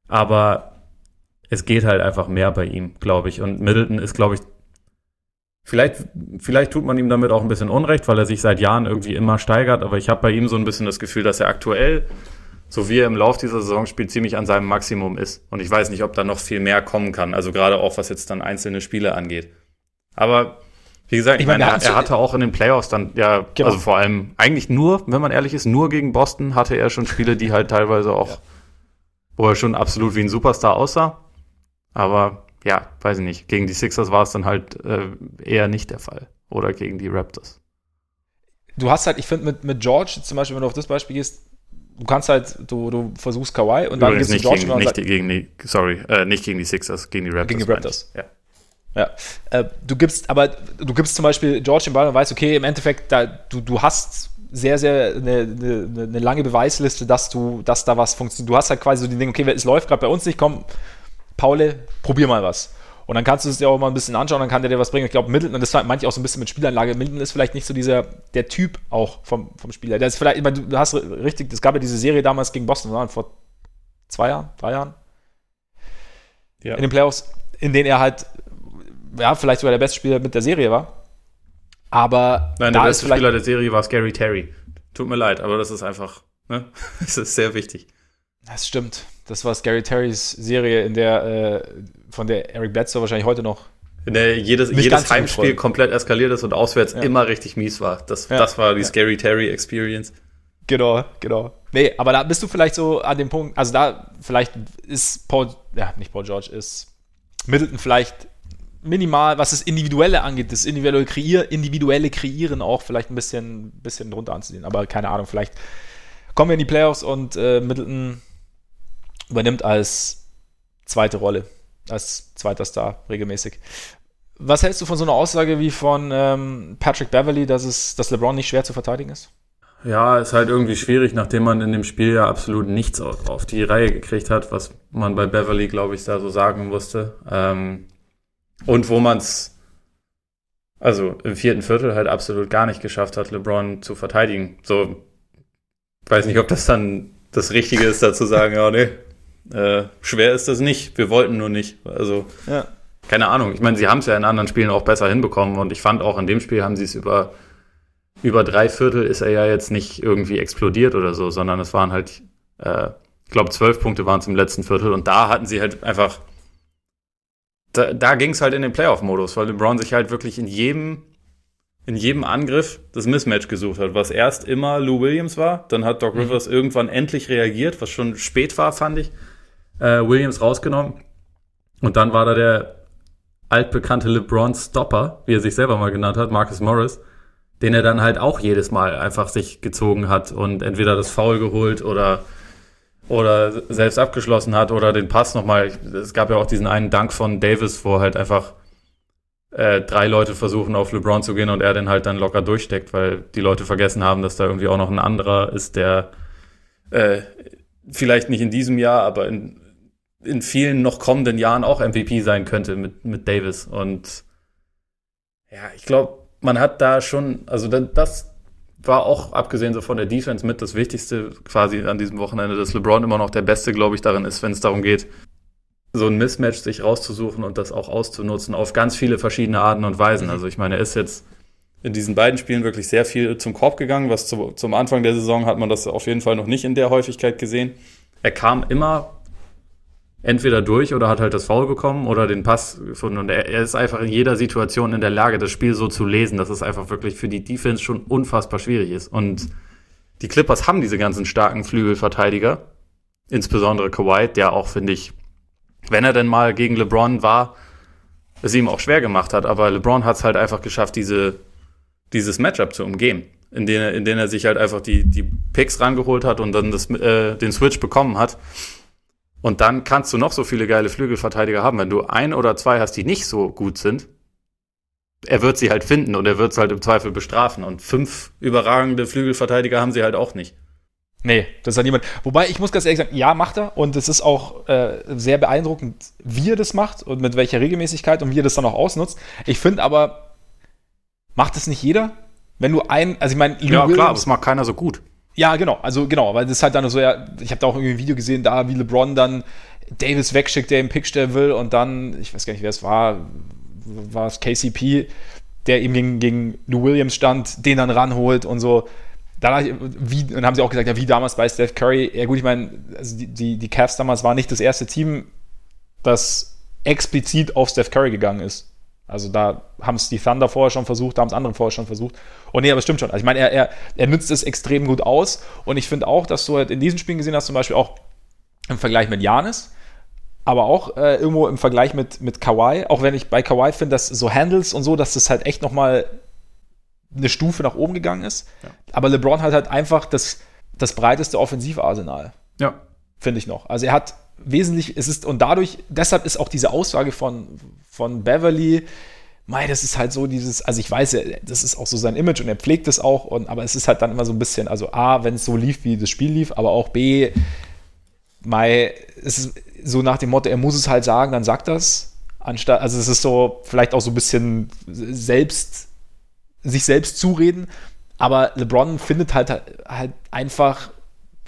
Aber es geht halt einfach mehr bei ihm, glaube ich. Und Middleton ist, glaube ich, vielleicht, vielleicht tut man ihm damit auch ein bisschen Unrecht, weil er sich seit Jahren irgendwie immer steigert. Aber ich habe bei ihm so ein bisschen das Gefühl, dass er aktuell so wie er im Lauf dieser Saison spielt, ziemlich an seinem Maximum ist. Und ich weiß nicht, ob da noch viel mehr kommen kann. Also gerade auch, was jetzt dann einzelne Spiele angeht. Aber wie gesagt, ich, meine, er, er, hatte auch in den Playoffs dann, ja, genau. also vor allem eigentlich nur, wenn man ehrlich ist, nur gegen Boston hatte er schon Spiele, die halt teilweise auch, ja. wo er schon absolut wie ein Superstar aussah. Aber ja, weiß ich nicht. Gegen die Sixers war es dann halt äh, eher nicht der Fall. Oder gegen die Raptors. Du hast halt, ich finde, mit, mit George, zum Beispiel, wenn du auf das Beispiel gehst, du kannst halt, du, du versuchst Kawhi und dann gehst du George gegen, nicht gegen die, sorry, äh, nicht gegen die Sixers, gegen die Raptors. Gegen die Raptors. Ja. Ja, äh, du gibst, aber du gibst zum Beispiel George den Ball und weißt, okay, im Endeffekt, da, du, du hast sehr, sehr eine, eine, eine lange Beweisliste, dass du, dass da was funktioniert. Du hast halt quasi so die Dinge, okay, es läuft gerade bei uns nicht, komm, Paul, probier mal was. Und dann kannst du es dir auch mal ein bisschen anschauen, dann kann der dir was bringen. Ich glaube, Middleton, und das meinte ich auch so ein bisschen mit Spielanlage, Middleton ist vielleicht nicht so dieser, der Typ auch vom, vom Spieler. Der ist vielleicht, ich meine, du hast richtig, es gab ja diese Serie damals gegen Boston, oder? vor zwei Jahren, drei Jahren. Ja. In den Playoffs, in denen er halt, ja, vielleicht sogar der beste Spieler mit der Serie war. Aber. Nein, der beste Spieler der Serie war Scary Terry. Tut mir leid, aber das ist einfach, ne? Das ist sehr wichtig. Das stimmt. Das war Scary Terrys Serie, in der, äh, von der Eric Bledsoe wahrscheinlich heute noch. In der jedes, jedes Heimspiel komplett eskaliert ist und auswärts ja. immer richtig mies war. Das, ja. das war die ja. Scary Terry Experience. Genau, genau. Nee, aber da bist du vielleicht so an dem Punkt, also da vielleicht ist Paul, ja, nicht Paul George, ist Middleton vielleicht minimal, was das Individuelle angeht, das individuelle, Kreier, individuelle Kreieren auch vielleicht ein bisschen, bisschen drunter anzusehen. Aber keine Ahnung, vielleicht kommen wir in die Playoffs und äh, Middleton übernimmt als zweite Rolle, als zweiter Star regelmäßig. Was hältst du von so einer Aussage wie von ähm, Patrick Beverly, dass, es, dass LeBron nicht schwer zu verteidigen ist? Ja, ist halt irgendwie schwierig, nachdem man in dem Spiel ja absolut nichts auf die Reihe gekriegt hat, was man bei Beverly, glaube ich, da so sagen musste. Ähm, und wo man es, also im vierten Viertel halt absolut gar nicht geschafft hat, LeBron zu verteidigen. So, weiß nicht, ob das dann das Richtige ist, da zu sagen, ja, nee, äh, schwer ist das nicht. Wir wollten nur nicht. Also, ja. keine Ahnung. Ich meine, sie haben es ja in anderen Spielen auch besser hinbekommen und ich fand auch in dem Spiel haben sie es über, über drei Viertel ist er ja jetzt nicht irgendwie explodiert oder so, sondern es waren halt, äh, ich glaube, zwölf Punkte waren es im letzten Viertel und da hatten sie halt einfach, da, da ging es halt in den Playoff-Modus, weil LeBron sich halt wirklich in jedem in jedem Angriff das Mismatch gesucht hat, was erst immer Lou Williams war, dann hat Doc mhm. Rivers mhm. irgendwann endlich reagiert, was schon spät war, fand ich äh, Williams rausgenommen. Und dann war da der altbekannte LeBron Stopper, wie er sich selber mal genannt hat, Marcus Morris, den er dann halt auch jedes Mal einfach sich gezogen hat und entweder das Foul geholt oder oder selbst abgeschlossen hat oder den Pass nochmal. Es gab ja auch diesen einen Dank von Davis, wo halt einfach äh, drei Leute versuchen auf LeBron zu gehen und er den halt dann locker durchsteckt, weil die Leute vergessen haben, dass da irgendwie auch noch ein anderer ist, der äh, vielleicht nicht in diesem Jahr, aber in in vielen noch kommenden Jahren auch MVP sein könnte mit, mit Davis. Und ja, ich glaube, man hat da schon, also das war auch abgesehen so von der Defense mit das Wichtigste quasi an diesem Wochenende, dass LeBron immer noch der Beste, glaube ich, darin ist, wenn es darum geht, so ein Mismatch sich rauszusuchen und das auch auszunutzen auf ganz viele verschiedene Arten und Weisen. Also ich meine, er ist jetzt in diesen beiden Spielen wirklich sehr viel zum Korb gegangen, was zu, zum Anfang der Saison hat man das auf jeden Fall noch nicht in der Häufigkeit gesehen. Er kam immer entweder durch oder hat halt das Foul bekommen oder den Pass gefunden. Und er, er, ist einfach in jeder Situation in der Lage, das Spiel so zu lesen, dass es einfach wirklich für die Defense schon unfassbar schwierig ist. Und die Clippers haben diese ganzen starken Flügelverteidiger, insbesondere Kawhi, der auch, finde ich, wenn er denn mal gegen LeBron war, es ihm auch schwer gemacht hat. Aber LeBron hat es halt einfach geschafft, diese, dieses Matchup zu umgehen. In denen, er, in denen er sich halt einfach die, die Picks rangeholt hat und dann das, äh, den Switch bekommen hat. Und dann kannst du noch so viele geile Flügelverteidiger haben. Wenn du ein oder zwei hast, die nicht so gut sind, er wird sie halt finden und er wird es halt im Zweifel bestrafen. Und fünf überragende Flügelverteidiger haben sie halt auch nicht. Nee, das hat niemand. Wobei, ich muss ganz ehrlich sagen, ja, macht er. Und es ist auch äh, sehr beeindruckend, wie er das macht und mit welcher Regelmäßigkeit und wie er das dann auch ausnutzt. Ich finde aber, macht das nicht jeder? Wenn du ein, also ich meine, ja klar, das macht keiner so gut. Ja, genau. Also genau, weil das ist halt dann so, ja, ich habe da auch irgendwie ein Video gesehen, da wie LeBron dann Davis wegschickt, der im Pick will und dann, ich weiß gar nicht, wer es war, war es KCP, der ihm gegen, gegen Lou Williams stand, den dann ranholt und so. da, wie, dann haben sie auch gesagt, ja, wie damals bei Steph Curry. Ja, gut, ich meine, also die, die, die Cavs damals war nicht das erste Team, das explizit auf Steph Curry gegangen ist. Also da haben es die Thunder vorher schon versucht, da haben es andere vorher schon versucht. Und nee, aber es stimmt schon. Also ich meine, er, er, er nützt es extrem gut aus. Und ich finde auch, dass du halt in diesen Spielen gesehen hast, zum Beispiel auch im Vergleich mit Janis, aber auch äh, irgendwo im Vergleich mit, mit Kawhi, auch wenn ich bei Kawhi finde, dass so Handles und so, dass das halt echt nochmal eine Stufe nach oben gegangen ist. Ja. Aber LeBron hat halt einfach das, das breiteste Offensivarsenal. Ja. Finde ich noch. Also er hat wesentlich, es ist, und dadurch, deshalb ist auch diese Aussage von, von Beverly, mei, das ist halt so dieses, also ich weiß, das ist auch so sein Image und er pflegt es auch, und, aber es ist halt dann immer so ein bisschen, also A, wenn es so lief, wie das Spiel lief, aber auch B, mei, es ist so nach dem Motto, er muss es halt sagen, dann sagt das, anstatt, also es ist so vielleicht auch so ein bisschen selbst sich selbst zureden. Aber LeBron findet halt, halt einfach,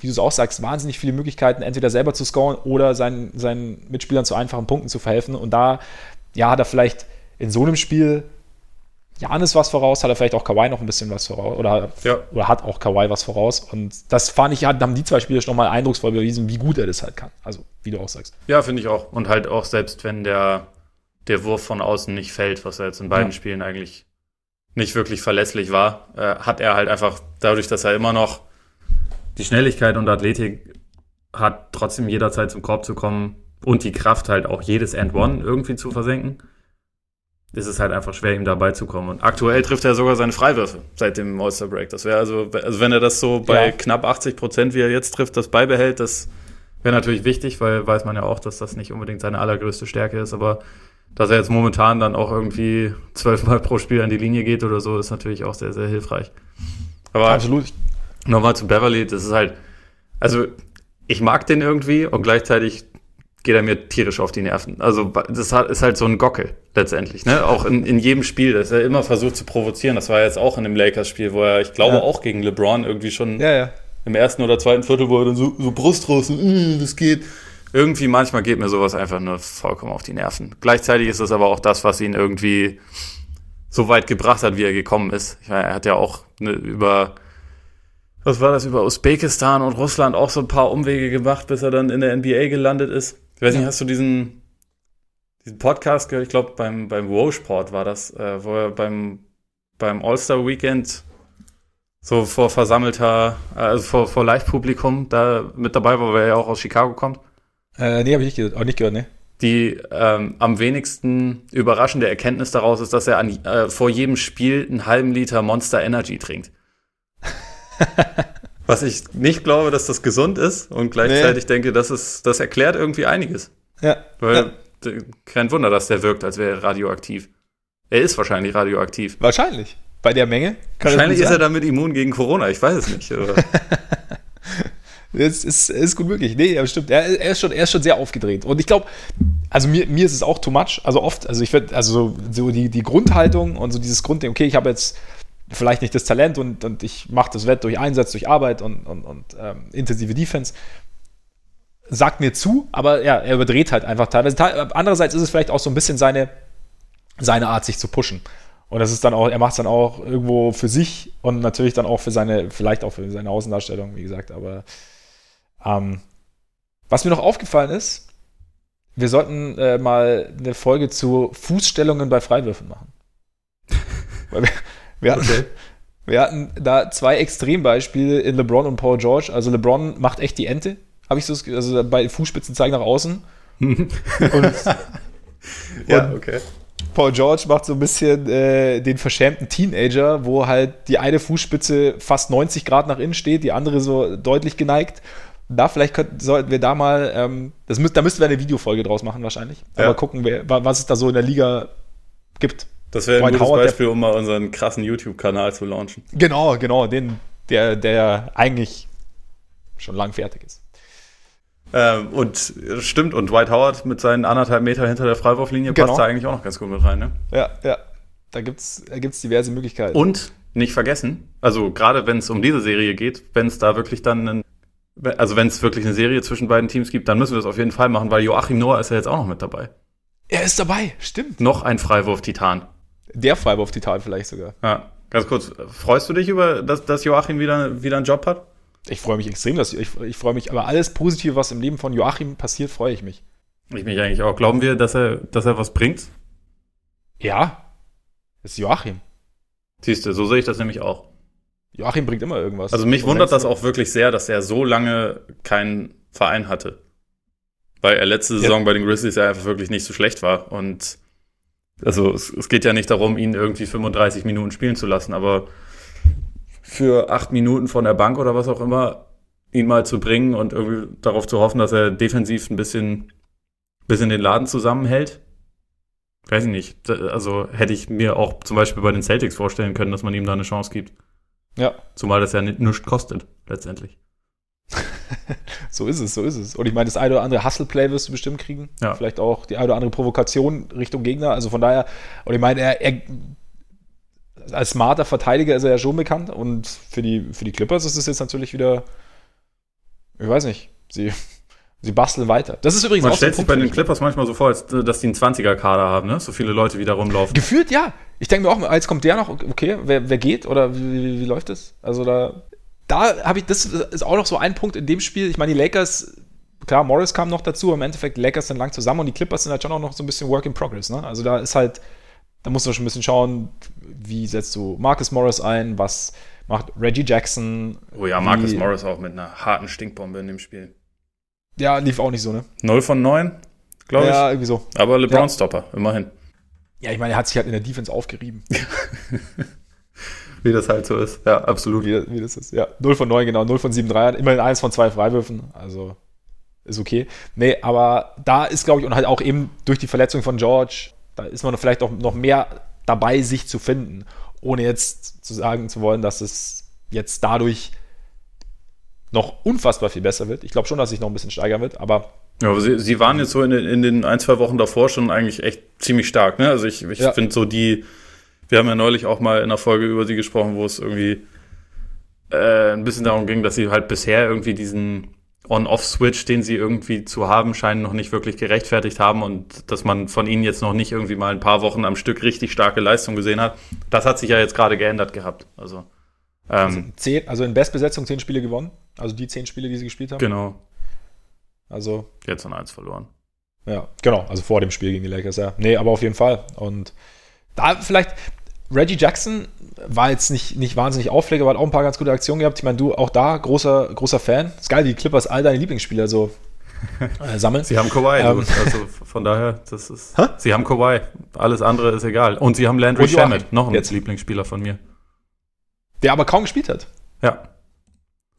wie du es auch sagst, wahnsinnig viele Möglichkeiten, entweder selber zu scoren oder seinen, seinen Mitspielern zu einfachen Punkten zu verhelfen. Und da, ja, hat er vielleicht in so einem Spiel Janis was voraus, hat er vielleicht auch Kawhi noch ein bisschen was voraus oder, ja. oder hat auch Kawhi was voraus. Und das fand ich, haben die zwei Spiele schon mal eindrucksvoll bewiesen, wie gut er das halt kann. Also, wie du auch sagst. Ja, finde ich auch. Und halt auch selbst wenn der, der Wurf von außen nicht fällt, was er jetzt in beiden ja. Spielen eigentlich nicht wirklich verlässlich war, äh, hat er halt einfach dadurch, dass er immer noch die Schnelligkeit und Athletik hat, trotzdem jederzeit zum Korb zu kommen und die Kraft halt auch jedes End One irgendwie zu versenken, ist es halt einfach schwer, ihm dabei zu kommen. Und aktuell trifft er sogar seine Freiwürfe seit dem All-Star Break. Das wäre also, also wenn er das so bei ja. knapp 80 Prozent, wie er jetzt trifft, das beibehält, das wäre natürlich wichtig, weil weiß man ja auch, dass das nicht unbedingt seine allergrößte Stärke ist, aber dass er jetzt momentan dann auch irgendwie zwölfmal pro Spiel an die Linie geht oder so, ist natürlich auch sehr, sehr hilfreich. Aber Absolut. Nochmal zu Beverly, das ist halt, also ich mag den irgendwie und gleichzeitig geht er mir tierisch auf die Nerven. Also das ist halt so ein Gockel letztendlich, ne? Auch in, in jedem Spiel, dass er immer versucht zu provozieren. Das war jetzt auch in dem Lakers-Spiel, wo er, ich glaube, ja. auch gegen LeBron irgendwie schon ja, ja. im ersten oder zweiten Viertel, wo er dann so, so Brust raus, äh, das geht irgendwie manchmal geht mir sowas einfach nur vollkommen auf die Nerven. Gleichzeitig ist es aber auch das, was ihn irgendwie so weit gebracht hat, wie er gekommen ist. Ich meine, er hat ja auch ne, über, was war das, über Usbekistan und Russland auch so ein paar Umwege gemacht, bis er dann in der NBA gelandet ist. Ich weiß nicht, hast du diesen, diesen Podcast gehört? Ich glaube, beim, beim Wow-Sport war das, äh, wo er beim, beim All-Star-Weekend so vor versammelter, also vor, vor Live-Publikum da mit dabei war, weil er ja auch aus Chicago kommt. Äh, nee, habe ich nicht, auch nicht gehört, ne? Die ähm, am wenigsten überraschende Erkenntnis daraus ist, dass er an, äh, vor jedem Spiel einen halben Liter Monster Energy trinkt. Was ich nicht glaube, dass das gesund ist und gleichzeitig nee. denke, das, ist, das erklärt irgendwie einiges. Ja. Weil ja. kein Wunder, dass der wirkt, als wäre er radioaktiv. Er ist wahrscheinlich radioaktiv. Wahrscheinlich. Bei der Menge? wahrscheinlich ist er damit immun gegen Corona, ich weiß es nicht. Das ist, ist gut möglich. Nee, ja, stimmt. Er, er, ist schon, er ist schon sehr aufgedreht. Und ich glaube, also mir, mir ist es auch too much. Also oft, also ich finde, also so, so die, die Grundhaltung und so dieses Grundding, okay, ich habe jetzt vielleicht nicht das Talent und, und ich mache das Wett durch Einsatz, durch Arbeit und, und, und ähm, intensive Defense. Sagt mir zu, aber ja, er überdreht halt einfach teilweise. Andererseits ist es vielleicht auch so ein bisschen seine, seine Art, sich zu pushen. Und das ist dann auch, er macht es dann auch irgendwo für sich und natürlich dann auch für seine, vielleicht auch für seine Außendarstellung, wie gesagt, aber ähm, was mir noch aufgefallen ist, wir sollten äh, mal eine Folge zu Fußstellungen bei Freiwürfen machen. Weil wir, wir, hatten, okay. wir hatten da zwei Extrembeispiele in LeBron und Paul George. Also LeBron macht echt die Ente, habe ich so, also bei Fußspitzen zeigen nach außen. und, ja, okay. Paul George macht so ein bisschen äh, den verschämten Teenager, wo halt die eine Fußspitze fast 90 Grad nach innen steht, die andere so deutlich geneigt da vielleicht könnten, sollten wir da mal, ähm, das müsst, da müssten wir eine Videofolge draus machen wahrscheinlich. Ja. Aber gucken, wer, was es da so in der Liga gibt. Das wäre ein White gutes Howard, Beispiel, um mal unseren krassen YouTube-Kanal zu launchen. Genau, genau, den, der, der eigentlich schon lang fertig ist. Ähm, und stimmt, und White Howard mit seinen anderthalb Meter hinter der Freiwurflinie genau. passt da eigentlich auch noch ganz gut mit rein, ne? Ja, ja. Da gibt es da gibt's diverse Möglichkeiten. Und nicht vergessen, also gerade wenn es um diese Serie geht, wenn es da wirklich dann einen also wenn es wirklich eine Serie zwischen beiden Teams gibt, dann müssen wir es auf jeden Fall machen, weil Joachim Noah ist ja jetzt auch noch mit dabei. Er ist dabei, stimmt. Noch ein Freiwurf-Titan. Der Freiwurf-Titan vielleicht sogar. Ja, Ganz kurz, freust du dich über, dass, dass Joachim wieder, wieder einen Job hat? Ich freue mich extrem, dass ich, ich freue mich, aber alles Positive, was im Leben von Joachim passiert, freue ich mich. Ich mich eigentlich auch. Glauben wir, dass er, dass er was bringt? Ja. Das ist Joachim. Siehst du, so sehe ich das nämlich auch. Joachim bringt immer irgendwas. Also mich wundert das auch wirklich sehr, dass er so lange keinen Verein hatte. Weil er letzte Saison ja. bei den Grizzlies ja einfach wirklich nicht so schlecht war. Und also es, es geht ja nicht darum, ihn irgendwie 35 Minuten spielen zu lassen, aber für acht Minuten von der Bank oder was auch immer, ihn mal zu bringen und irgendwie darauf zu hoffen, dass er defensiv ein bisschen, bisschen den Laden zusammenhält. Weiß ich nicht. Also hätte ich mir auch zum Beispiel bei den Celtics vorstellen können, dass man ihm da eine Chance gibt. Ja. Zumal das ja nichts kostet, letztendlich. so ist es, so ist es. Und ich meine, das eine oder andere Hustle-Play wirst du bestimmt kriegen. Ja. Vielleicht auch die eine oder andere Provokation Richtung Gegner. Also von daher, und ich meine, er, er als smarter Verteidiger ist er ja schon bekannt. Und für die, für die Clippers ist es jetzt natürlich wieder, ich weiß nicht, sie, sie basteln weiter. Das ist übrigens Man auch stellt so sich bei den Clippers manchmal so vor, als, dass die einen 20er-Kader haben, ne? So viele Leute, die da rumlaufen. Gefühlt ja. Ich denke mir auch, als kommt der noch, okay, wer, wer geht oder wie, wie, wie läuft das? Also da, da habe ich, das ist auch noch so ein Punkt in dem Spiel. Ich meine, die Lakers, klar, Morris kam noch dazu, aber im Endeffekt, die Lakers sind lang zusammen und die Clippers sind halt schon auch noch so ein bisschen Work in Progress, ne? Also da ist halt, da musst du schon ein bisschen schauen, wie setzt du Marcus Morris ein, was macht Reggie Jackson. Oh ja, Marcus Morris auch mit einer harten Stinkbombe in dem Spiel. Ja, lief auch nicht so, ne? 0 von 9, glaube ich. Ja, irgendwie so. Aber LeBron-Stopper, ja. immerhin. Ja, ich meine, er hat sich halt in der Defense aufgerieben. wie das halt so ist. Ja, absolut. Wie, wie, das ist. Ja, 0 von 9, genau. 0 von 7 Dreiern. Immerhin eins von zwei Freiwürfen. Also ist okay. Nee, aber da ist, glaube ich, und halt auch eben durch die Verletzung von George, da ist man vielleicht auch noch mehr dabei, sich zu finden. Ohne jetzt zu sagen zu wollen, dass es jetzt dadurch noch unfassbar viel besser wird. Ich glaube schon, dass sich noch ein bisschen steigern wird, aber ja, aber sie, sie waren jetzt so in den, in den ein, zwei Wochen davor schon eigentlich echt ziemlich stark. Ne? Also ich, ich ja. finde so die, wir haben ja neulich auch mal in einer Folge über sie gesprochen, wo es irgendwie äh, ein bisschen darum ging, dass sie halt bisher irgendwie diesen On-Off-Switch, den sie irgendwie zu haben scheinen, noch nicht wirklich gerechtfertigt haben und dass man von ihnen jetzt noch nicht irgendwie mal ein paar Wochen am Stück richtig starke Leistung gesehen hat. Das hat sich ja jetzt gerade geändert gehabt. Also, ähm, also, zehn, also in Bestbesetzung zehn Spiele gewonnen. Also die zehn Spiele, die sie gespielt haben. Genau. Also. Jetzt an eins verloren. Ja, genau. Also vor dem Spiel gegen die Lakers, ja. Nee, aber auf jeden Fall. Und da vielleicht, Reggie Jackson war jetzt nicht, nicht wahnsinnig Aufleger, aber hat auch ein paar ganz gute Aktionen gehabt. Ich meine, du auch da großer, großer Fan. Ist geil, die Clippers all deine Lieblingsspieler so äh, sammeln. Sie haben Kawhi, ähm. also von daher, das ist. Hä? Sie haben Kawhi. Alles andere ist egal. Und sie haben Landry Shamet, noch ein jetzt. Lieblingsspieler von mir. Der aber kaum gespielt hat. Ja.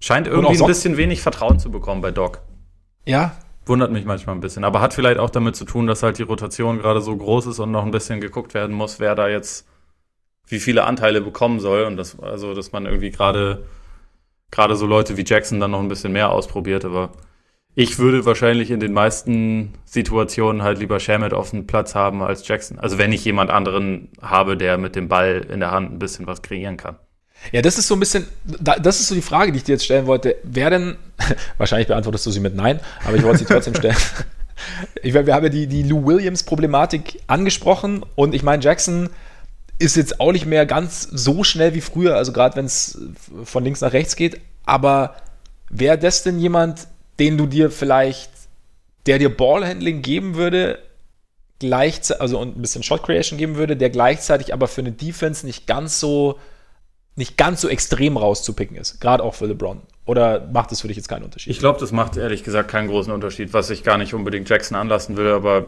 Scheint irgendwie ein bisschen wenig Vertrauen zu bekommen bei Doc. Ja. Wundert mich manchmal ein bisschen. Aber hat vielleicht auch damit zu tun, dass halt die Rotation gerade so groß ist und noch ein bisschen geguckt werden muss, wer da jetzt wie viele Anteile bekommen soll. Und das, also, dass man irgendwie gerade, gerade so Leute wie Jackson dann noch ein bisschen mehr ausprobiert. Aber ich würde wahrscheinlich in den meisten Situationen halt lieber Shamet auf dem Platz haben als Jackson. Also wenn ich jemand anderen habe, der mit dem Ball in der Hand ein bisschen was kreieren kann. Ja, das ist so ein bisschen, das ist so die Frage, die ich dir jetzt stellen wollte. Wer denn, wahrscheinlich beantwortest du sie mit Nein, aber ich wollte sie trotzdem stellen. Ich meine, wir haben ja die, die Lou Williams-Problematik angesprochen und ich meine, Jackson ist jetzt auch nicht mehr ganz so schnell wie früher, also gerade wenn es von links nach rechts geht, aber wäre das denn jemand, den du dir vielleicht, der dir Ballhandling geben würde, gleichzeitig, also und ein bisschen Shot Creation geben würde, der gleichzeitig aber für eine Defense nicht ganz so nicht ganz so extrem rauszupicken ist, gerade auch für LeBron? Oder macht das für dich jetzt keinen Unterschied? Ich glaube, das macht ehrlich gesagt keinen großen Unterschied, was ich gar nicht unbedingt Jackson anlassen will, aber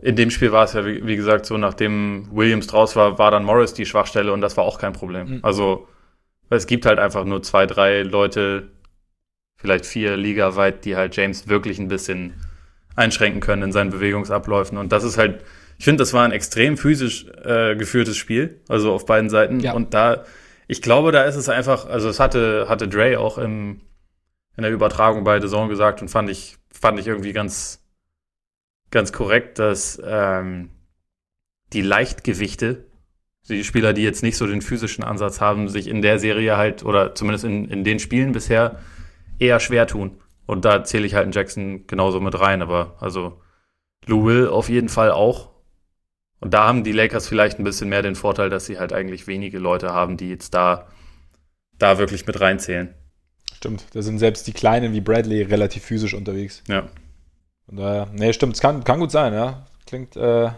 in dem Spiel war es ja, wie, wie, gesagt, so, nachdem Williams draus war, war dann Morris die Schwachstelle und das war auch kein Problem. Mhm. Also, es gibt halt einfach nur zwei, drei Leute, vielleicht vier ligaweit, die halt James wirklich ein bisschen einschränken können in seinen Bewegungsabläufen. Und das ist halt, ich finde, das war ein extrem physisch äh, geführtes Spiel, also auf beiden Seiten. Ja. Und da ich glaube, da ist es einfach, also es hatte, hatte Dre auch im, in der Übertragung bei The Zone gesagt und fand ich, fand ich irgendwie ganz, ganz korrekt, dass ähm, die Leichtgewichte, die Spieler, die jetzt nicht so den physischen Ansatz haben, sich in der Serie halt, oder zumindest in, in den Spielen bisher, eher schwer tun. Und da zähle ich halt einen Jackson genauso mit rein, aber also Lou Will auf jeden Fall auch. Und da haben die Lakers vielleicht ein bisschen mehr den Vorteil, dass sie halt eigentlich wenige Leute haben, die jetzt da, da wirklich mit reinzählen. Stimmt, da sind selbst die Kleinen wie Bradley relativ physisch unterwegs. Ja. Von daher, nee, stimmt, es kann, kann gut sein, ja. Klingt, äh,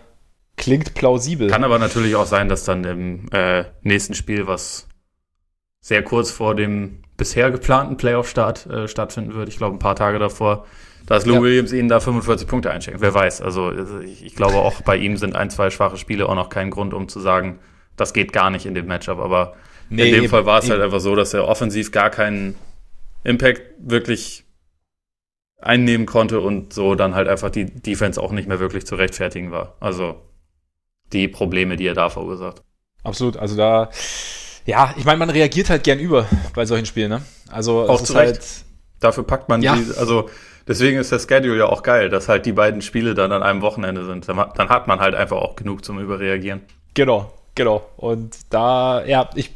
klingt plausibel. Kann aber natürlich auch sein, dass dann im äh, nächsten Spiel, was sehr kurz vor dem bisher geplanten Playoff-Start äh, stattfinden wird, ich glaube ein paar Tage davor, dass Lou ja. Williams ihnen da 45 Punkte einschenkt. Wer weiß. Also ich, ich, glaube auch bei ihm sind ein, zwei schwache Spiele auch noch kein Grund, um zu sagen, das geht gar nicht in dem Matchup. Aber nee, in dem eben, Fall war es halt einfach so, dass er offensiv gar keinen Impact wirklich einnehmen konnte und so dann halt einfach die Defense auch nicht mehr wirklich zu rechtfertigen war. Also die Probleme, die er da verursacht. Absolut. Also da, ja, ich meine, man reagiert halt gern über bei solchen Spielen, ne? Also auch zu Recht. Halt, Dafür packt man ja. die, also Deswegen ist der Schedule ja auch geil, dass halt die beiden Spiele dann an einem Wochenende sind. Dann hat man halt einfach auch genug zum Überreagieren. Genau, genau. Und da, ja, ich.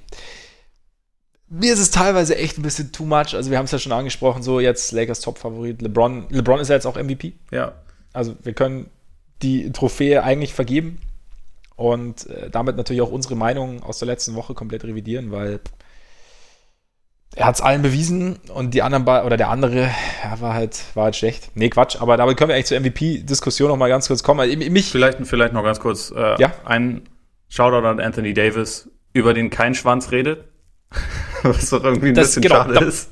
Mir ist es teilweise echt ein bisschen too much. Also, wir haben es ja schon angesprochen, so jetzt Lakers Top-Favorit. LeBron, LeBron ist ja jetzt auch MVP. Ja. Also, wir können die Trophäe eigentlich vergeben und äh, damit natürlich auch unsere Meinung aus der letzten Woche komplett revidieren, weil er hat es allen bewiesen und die anderen oder der andere ja, war halt war halt schlecht. Nee, Quatsch, aber damit können wir eigentlich zur MVP-Diskussion noch mal ganz kurz kommen. Also, mich vielleicht, vielleicht noch ganz kurz äh, ja? ein Shoutout an Anthony Davis, über den kein Schwanz redet. Was doch irgendwie ein das, bisschen genau, schade ist.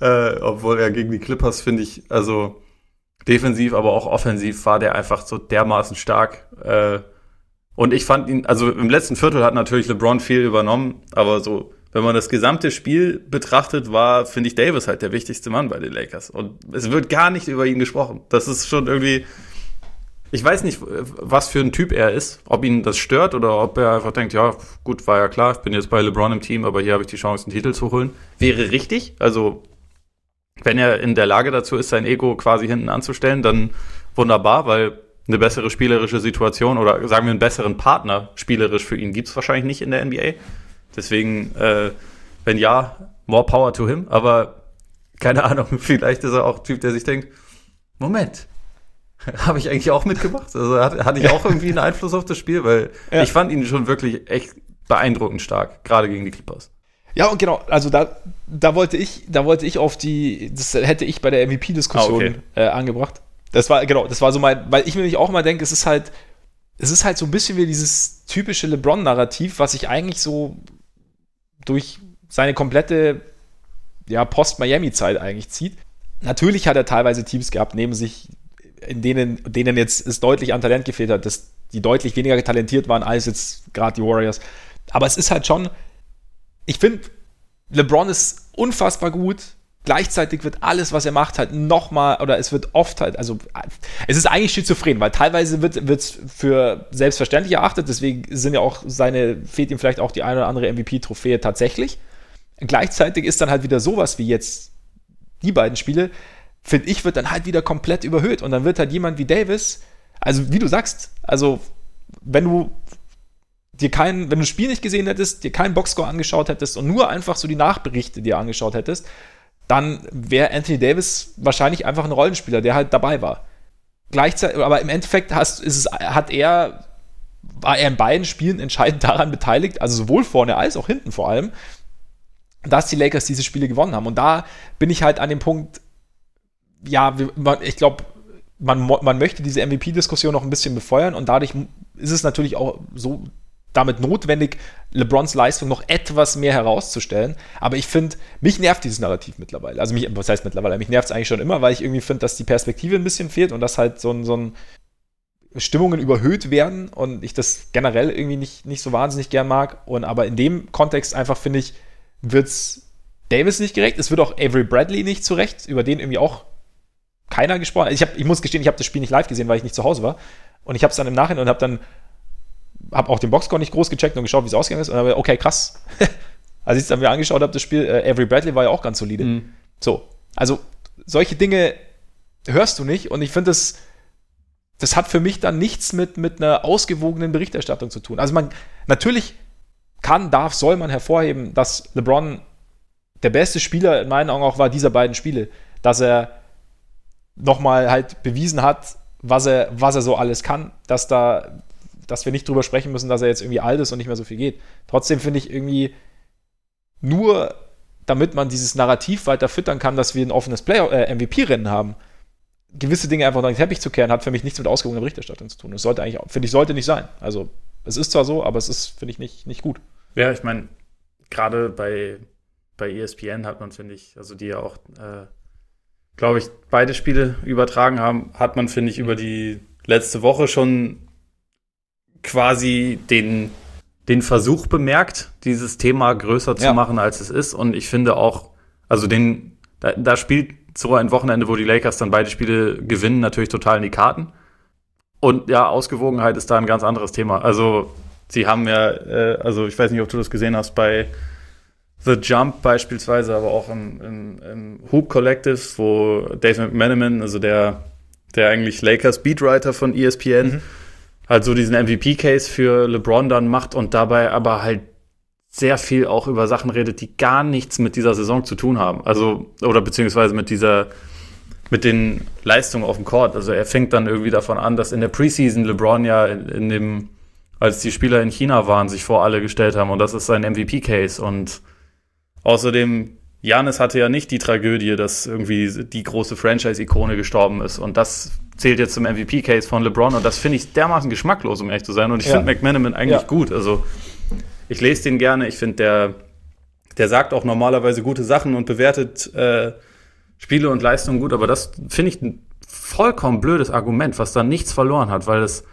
Äh, obwohl er gegen die Clippers, finde ich, also defensiv, aber auch offensiv war der einfach so dermaßen stark. Äh, und ich fand ihn, also im letzten Viertel hat natürlich LeBron viel übernommen, aber so wenn man das gesamte Spiel betrachtet, war, finde ich, Davis halt der wichtigste Mann bei den Lakers. Und es wird gar nicht über ihn gesprochen. Das ist schon irgendwie. Ich weiß nicht, was für ein Typ er ist, ob ihn das stört oder ob er einfach denkt, ja, gut, war ja klar, ich bin jetzt bei LeBron im Team, aber hier habe ich die Chance, einen Titel zu holen. Wäre richtig. Also, wenn er in der Lage dazu ist, sein Ego quasi hinten anzustellen, dann wunderbar, weil eine bessere spielerische Situation oder sagen wir einen besseren Partner spielerisch für ihn gibt es wahrscheinlich nicht in der NBA. Deswegen, äh, wenn ja, more power to him. Aber keine Ahnung, vielleicht ist er auch ein Typ, der sich denkt, Moment, habe ich eigentlich auch mitgemacht? Also hatte, ich auch irgendwie einen Einfluss auf das Spiel, weil ja. ich fand ihn schon wirklich echt beeindruckend stark, gerade gegen die Clippers. Ja, und genau, also da, da wollte ich, da wollte ich auf die, das hätte ich bei der MVP-Diskussion ah, okay. äh, angebracht. Das war, genau, das war so mein, weil ich mir nämlich auch mal denke, es ist halt, es ist halt so ein bisschen wie dieses typische LeBron-Narrativ, was ich eigentlich so durch seine komplette ja, Post-Miami-Zeit eigentlich zieht. Natürlich hat er teilweise Teams gehabt, neben sich, in denen, denen jetzt es deutlich an Talent gefehlt hat, dass die deutlich weniger talentiert waren als jetzt gerade die Warriors. Aber es ist halt schon, ich finde, LeBron ist unfassbar gut, Gleichzeitig wird alles, was er macht, halt nochmal, oder es wird oft halt, also es ist eigentlich schizophren, weil teilweise wird es für selbstverständlich erachtet, deswegen sind ja auch seine, fehlt ihm vielleicht auch die eine oder andere MVP-Trophäe tatsächlich. Gleichzeitig ist dann halt wieder sowas wie jetzt die beiden Spiele, finde ich, wird dann halt wieder komplett überhöht. Und dann wird halt jemand wie Davis, also wie du sagst, also wenn du dir keinen, wenn du das Spiel nicht gesehen hättest, dir keinen Boxscore angeschaut hättest und nur einfach so die Nachberichte dir angeschaut hättest, dann wäre Anthony Davis wahrscheinlich einfach ein Rollenspieler, der halt dabei war. Gleichzeitig, aber im Endeffekt hast, es, hat er, war er in beiden Spielen entscheidend daran beteiligt, also sowohl vorne als auch hinten vor allem, dass die Lakers diese Spiele gewonnen haben. Und da bin ich halt an dem Punkt, ja, ich glaube, man, man möchte diese MVP-Diskussion noch ein bisschen befeuern und dadurch ist es natürlich auch so damit notwendig, LeBrons Leistung noch etwas mehr herauszustellen. Aber ich finde, mich nervt dieses Narrativ mittlerweile. Also mich, was heißt mittlerweile? Mich nervt es eigentlich schon immer, weil ich irgendwie finde, dass die Perspektive ein bisschen fehlt und dass halt so so ein Stimmungen überhöht werden und ich das generell irgendwie nicht, nicht so wahnsinnig gern mag. Und aber in dem Kontext einfach finde ich, wird es Davis nicht gerecht. Es wird auch Avery Bradley nicht zurecht, über den irgendwie auch keiner gesprochen. Ich, hab, ich muss gestehen, ich habe das Spiel nicht live gesehen, weil ich nicht zu Hause war. Und ich habe es dann im Nachhinein und habe dann habe auch den Boxscore nicht groß gecheckt und geschaut, wie es ausgegangen ist. Und dann okay, krass. Als ich es dann mir angeschaut habe, das Spiel, äh, Avery Bradley war ja auch ganz solide. Mhm. So, also solche Dinge hörst du nicht und ich finde, das, das hat für mich dann nichts mit, mit einer ausgewogenen Berichterstattung zu tun. Also man, natürlich kann, darf, soll man hervorheben, dass LeBron der beste Spieler in meinen Augen auch war dieser beiden Spiele, dass er nochmal halt bewiesen hat, was er, was er so alles kann, dass da dass wir nicht drüber sprechen müssen, dass er jetzt irgendwie alt ist und nicht mehr so viel geht. Trotzdem finde ich irgendwie nur, damit man dieses Narrativ weiter füttern kann, dass wir ein offenes äh, MVP-Rennen haben, gewisse Dinge einfach unter den Teppich zu kehren, hat für mich nichts mit ausgewogener Berichterstattung zu tun. Das sollte eigentlich, finde ich, sollte nicht sein. Also, es ist zwar so, aber es ist, finde ich, nicht, nicht gut. Ja, ich meine, gerade bei, bei ESPN hat man, finde ich, also die ja auch, äh, glaube ich, beide Spiele übertragen haben, hat man, finde ich, über die letzte Woche schon quasi den, den Versuch bemerkt, dieses Thema größer zu ja. machen, als es ist. Und ich finde auch, also den, da, da spielt so ein Wochenende, wo die Lakers dann beide Spiele gewinnen, natürlich total in die Karten. Und ja, Ausgewogenheit ist da ein ganz anderes Thema. Also, sie haben ja, äh, also ich weiß nicht, ob du das gesehen hast, bei The Jump beispielsweise, aber auch im, im, im Hoop Collective, wo Dave McManaman, also der, der eigentlich Lakers Beatwriter von ESPN, mhm. halt so diesen MVP-Case für LeBron dann macht und dabei aber halt sehr viel auch über Sachen redet, die gar nichts mit dieser Saison zu tun haben. Also, oder beziehungsweise mit dieser, mit den Leistungen auf dem Court. Also er fängt dann irgendwie davon an, dass in der Preseason LeBron ja in, in dem, als die Spieler in China waren, sich vor alle gestellt haben und das ist sein MVP-Case. Und außerdem, Janis hatte ja nicht die Tragödie, dass irgendwie die große Franchise-Ikone gestorben ist. Und das zählt jetzt zum MVP-Case von LeBron und das finde ich dermaßen geschmacklos, um ehrlich zu sein. Und ich ja. finde McManaman eigentlich ja. gut. Also ich lese den gerne. Ich finde, der, der sagt auch normalerweise gute Sachen und bewertet äh, Spiele und Leistungen gut, aber das finde ich ein vollkommen blödes Argument, was da nichts verloren hat, weil es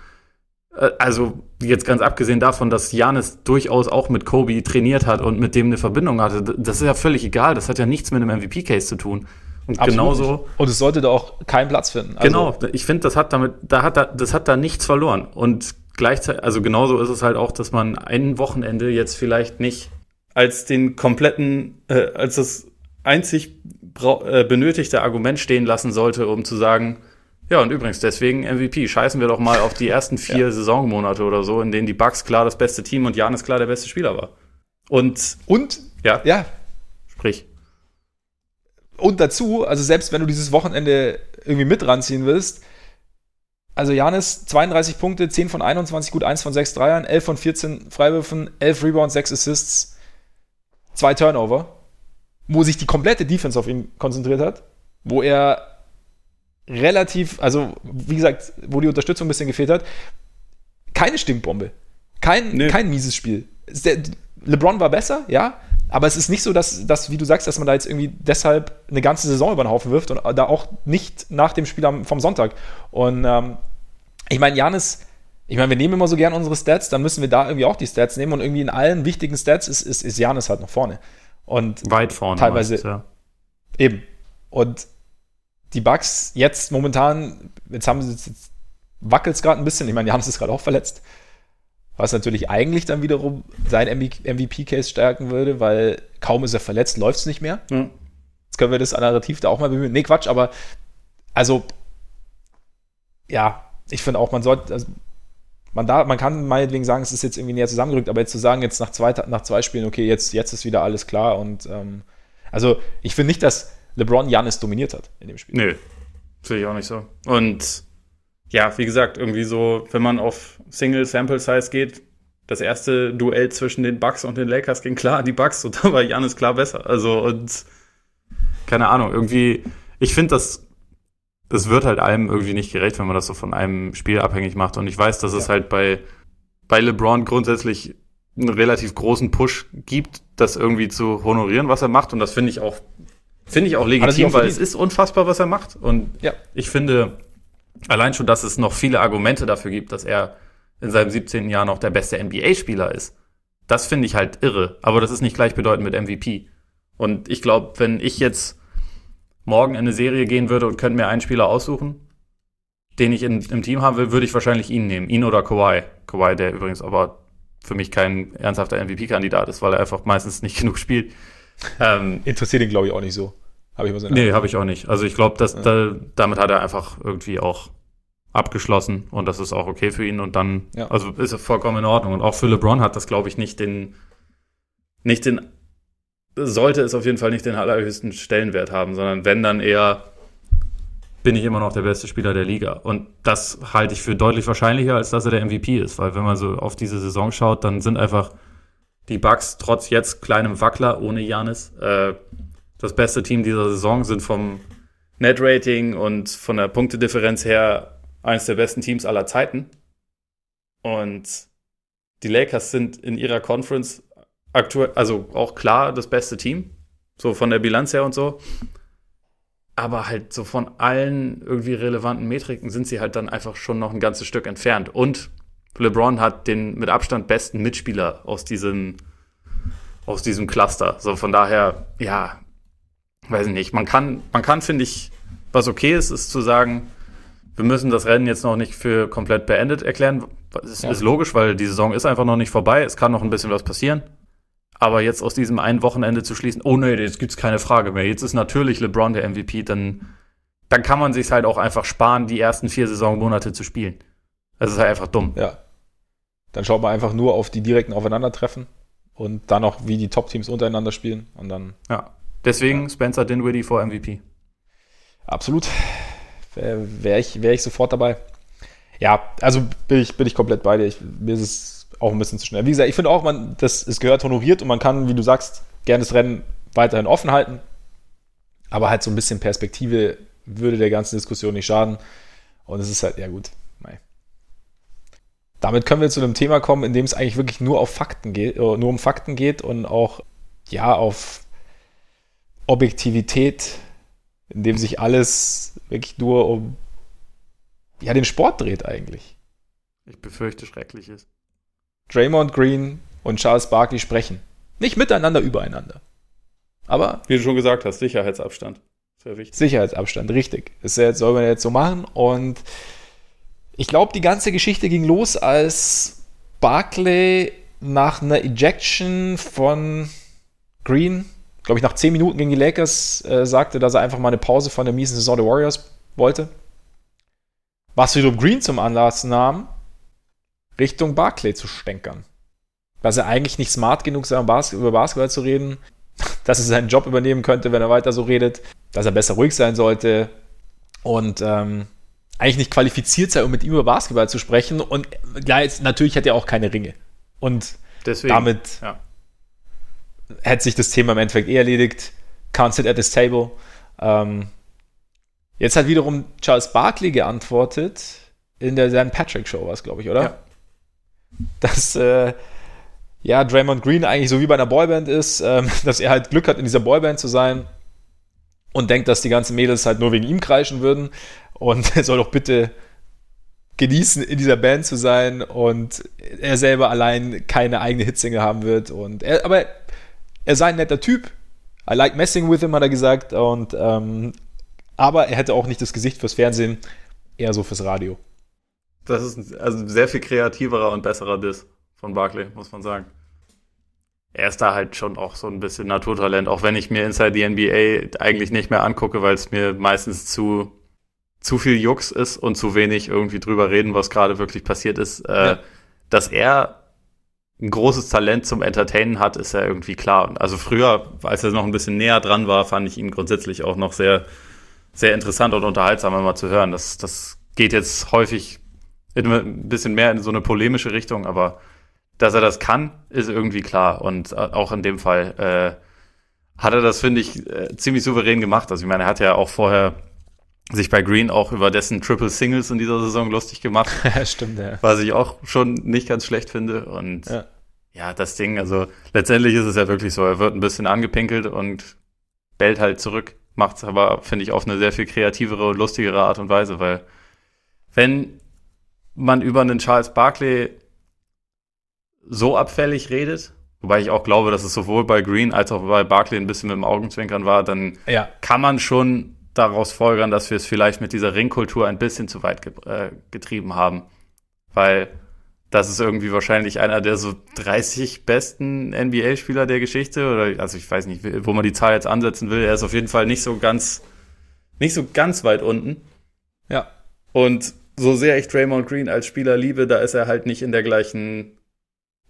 also jetzt ganz abgesehen davon, dass Janis durchaus auch mit Kobe trainiert hat und mit dem eine Verbindung hatte, das ist ja völlig egal. Das hat ja nichts mit einem MVP-Case zu tun. Und Absolut genauso. Nicht. Und es sollte da auch keinen Platz finden. Also genau. Ich finde, das hat damit, da hat da, das hat da nichts verloren. Und gleichzeitig, also genauso ist es halt auch, dass man ein Wochenende jetzt vielleicht nicht als den kompletten, äh, als das einzig äh, benötigte Argument stehen lassen sollte, um zu sagen, ja, und übrigens, deswegen MVP. Scheißen wir doch mal auf die ersten vier ja. Saisonmonate oder so, in denen die Bucks klar das beste Team und Janis klar der beste Spieler war. Und, und, ja, ja. Sprich. Und dazu, also selbst wenn du dieses Wochenende irgendwie mit ranziehen willst, also Janis 32 Punkte, 10 von 21, gut 1 von 6 Dreiern, 11 von 14 Freiwürfen, 11 Rebounds, 6 Assists, 2 Turnover, wo sich die komplette Defense auf ihn konzentriert hat, wo er relativ, also wie gesagt, wo die Unterstützung ein bisschen gefehlt hat, keine Stinkbombe, kein, nee. kein mieses Spiel. LeBron war besser, ja, aber es ist nicht so, dass, dass, wie du sagst, dass man da jetzt irgendwie deshalb eine ganze Saison über den Haufen wirft und da auch nicht nach dem Spiel vom Sonntag. Und ähm, ich meine, Janis, ich meine, wir nehmen immer so gern unsere Stats, dann müssen wir da irgendwie auch die Stats nehmen und irgendwie in allen wichtigen Stats ist, ist, ist Janis halt noch vorne. Und weit vorne. Teilweise. Meist, ja. Eben. Und die Bugs jetzt momentan, jetzt haben sie jetzt wackelt es gerade ein bisschen. Ich meine, die haben es gerade auch verletzt. Was natürlich eigentlich dann wiederum sein MVP-Case stärken würde, weil kaum ist er verletzt, läuft es nicht mehr. Mhm. Jetzt können wir das Narrativ da auch mal bemühen. Nee, Quatsch, aber also, ja, ich finde auch, man sollte, also, man, da, man kann meinetwegen sagen, es ist jetzt irgendwie näher zusammengerückt, aber jetzt zu sagen, jetzt nach zwei, nach zwei Spielen, okay, jetzt, jetzt ist wieder alles klar und ähm, also ich finde nicht, dass LeBron Janis dominiert hat in dem Spiel. Nö, sehe ich auch nicht so. Und ja, wie gesagt, irgendwie so, wenn man auf Single Sample Size geht, das erste Duell zwischen den Bucks und den Lakers ging klar an die Bucks und da war Janis klar besser. Also und keine Ahnung, irgendwie, ich finde das das wird halt einem irgendwie nicht gerecht, wenn man das so von einem Spiel abhängig macht. Und ich weiß, dass ja. es halt bei, bei LeBron grundsätzlich einen relativ großen Push gibt, das irgendwie zu honorieren, was er macht. Und das finde ich auch, finde ich auch legitim, weil es ist unfassbar, was er macht. Und ja. ich finde allein schon, dass es noch viele Argumente dafür gibt, dass er in seinem 17. Jahr noch der beste NBA-Spieler ist. Das finde ich halt irre. Aber das ist nicht gleichbedeutend mit MVP. Und ich glaube, wenn ich jetzt morgen in eine Serie gehen würde und könnte mir einen Spieler aussuchen, den ich in, im Team haben will, würde ich wahrscheinlich ihn nehmen. Ihn oder Kawhi. Kawhi, der übrigens aber für mich kein ernsthafter MVP-Kandidat ist, weil er einfach meistens nicht genug spielt. Ähm, Interessiert ihn, glaube ich, auch nicht so. Habe ich mal so Nee, habe ich auch nicht. Also ich glaube, dass ja. da, damit hat er einfach irgendwie auch abgeschlossen und das ist auch okay für ihn und dann, ja. also ist er vollkommen in Ordnung. Und auch für LeBron hat das, glaube ich, nicht den, nicht den sollte es auf jeden Fall nicht den allerhöchsten Stellenwert haben, sondern wenn dann eher bin ich immer noch der beste Spieler der Liga. Und das halte ich für deutlich wahrscheinlicher, als dass er der MVP ist. Weil wenn man so auf diese Saison schaut, dann sind einfach die Bucks trotz jetzt kleinem Wackler ohne Janis äh, das beste Team dieser Saison, sind vom Net-Rating und von der Punktedifferenz her eines der besten Teams aller Zeiten. Und die Lakers sind in ihrer Conference aktuell, also auch klar das beste Team, so von der Bilanz her und so. Aber halt so von allen irgendwie relevanten Metriken sind sie halt dann einfach schon noch ein ganzes Stück entfernt. Und LeBron hat den mit Abstand besten Mitspieler aus diesem, aus diesem Cluster. So von daher, ja, weiß ich nicht. Man kann, man kann, finde ich, was okay ist, ist zu sagen, wir müssen das Rennen jetzt noch nicht für komplett beendet erklären. Das ja. ist logisch, weil die Saison ist einfach noch nicht vorbei. Es kann noch ein bisschen was passieren. Aber jetzt aus diesem einen Wochenende zu schließen, oh nee, jetzt gibt's keine Frage mehr. Jetzt ist natürlich LeBron der MVP, dann, dann kann man sich halt auch einfach sparen, die ersten vier Saisonmonate zu spielen. Das ist halt einfach dumm. Ja. Dann schaut man einfach nur auf die direkten Aufeinandertreffen und dann auch, wie die Top-Teams untereinander spielen und dann. Ja. Deswegen ja. Spencer Dinwiddie vor MVP. Absolut. Wäre wär ich, wär ich sofort dabei. Ja, also bin ich, bin ich komplett bei dir. Ich, mir ist es auch ein bisschen zu schnell. Wie gesagt, ich finde auch, man, das, es gehört honoriert und man kann, wie du sagst, gerne das Rennen weiterhin offen halten. Aber halt so ein bisschen Perspektive würde der ganzen Diskussion nicht schaden. Und es ist halt, ja gut. Damit können wir zu einem Thema kommen, in dem es eigentlich wirklich nur auf Fakten geht, äh, nur um Fakten geht und auch ja auf Objektivität, in dem sich alles wirklich nur um ja, den Sport dreht eigentlich. Ich befürchte Schreckliches. Draymond Green und Charles Barkley sprechen. Nicht miteinander, übereinander. Aber. Wie du schon gesagt hast, Sicherheitsabstand. Sehr wichtig. Sicherheitsabstand, richtig. Das soll man jetzt so machen. Und ich glaube, die ganze Geschichte ging los, als Barkley nach einer Ejection von Green, glaube ich, nach 10 Minuten gegen die Lakers, äh, sagte, dass er einfach mal eine Pause von der miesen Saison der Warriors wollte. Was wiederum Green zum Anlass nahm, Richtung Barclay zu stänkern. Dass er eigentlich nicht smart genug sei, um Bas über Basketball zu reden, dass er seinen Job übernehmen könnte, wenn er weiter so redet, dass er besser ruhig sein sollte. Und ähm, eigentlich nicht qualifiziert sei, um mit ihm über Basketball zu sprechen. Und gleich, natürlich hat er auch keine Ringe. Und Deswegen, damit ja. hätte sich das Thema im Endeffekt eh erledigt. Can't sit at this table. Ähm, Jetzt hat wiederum Charles Barkley geantwortet in der Dan Patrick Show, war es, glaube ich, oder? Ja. Dass äh, ja, Draymond Green eigentlich so wie bei einer Boyband ist, ähm, dass er halt Glück hat, in dieser Boyband zu sein und denkt, dass die ganzen Mädels halt nur wegen ihm kreischen würden und er soll doch bitte genießen, in dieser Band zu sein und er selber allein keine eigene Hitsingle haben wird. Und er, aber er sei ein netter Typ. I like messing with him, hat er gesagt. Und ähm, aber er hätte auch nicht das Gesicht fürs Fernsehen, eher so fürs Radio. Das ist also ein sehr viel kreativerer und besserer Diss von Barclay, muss man sagen. Er ist da halt schon auch so ein bisschen Naturtalent, auch wenn ich mir Inside the NBA eigentlich nicht mehr angucke, weil es mir meistens zu, zu viel Jux ist und zu wenig irgendwie drüber reden, was gerade wirklich passiert ist. Äh, ja. Dass er ein großes Talent zum Entertainen hat, ist ja irgendwie klar. Also früher, als er noch ein bisschen näher dran war, fand ich ihn grundsätzlich auch noch sehr, sehr interessant und unterhaltsam immer zu hören. Das, das geht jetzt häufig ein bisschen mehr in so eine polemische Richtung, aber dass er das kann, ist irgendwie klar. Und äh, auch in dem Fall äh, hat er das, finde ich, äh, ziemlich souverän gemacht. Also ich meine, er hat ja auch vorher sich bei Green auch über dessen Triple Singles in dieser Saison lustig gemacht. Ja, stimmt, ja. Was ich auch schon nicht ganz schlecht finde. Und ja. ja, das Ding, also letztendlich ist es ja wirklich so, er wird ein bisschen angepinkelt und bellt halt zurück macht es aber, finde ich, auf eine sehr viel kreativere und lustigere Art und Weise, weil wenn man über einen Charles Barkley so abfällig redet, wobei ich auch glaube, dass es sowohl bei Green als auch bei Barkley ein bisschen mit dem Augenzwinkern war, dann ja. kann man schon daraus folgern, dass wir es vielleicht mit dieser Ringkultur ein bisschen zu weit ge äh, getrieben haben. Weil das ist irgendwie wahrscheinlich einer der so 30 besten NBA-Spieler der Geschichte. Oder also ich weiß nicht, wo man die Zahl jetzt ansetzen will. Er ist auf jeden Fall nicht so ganz, nicht so ganz weit unten. Ja. Und so sehr ich Draymond Green als Spieler liebe, da ist er halt nicht in der gleichen,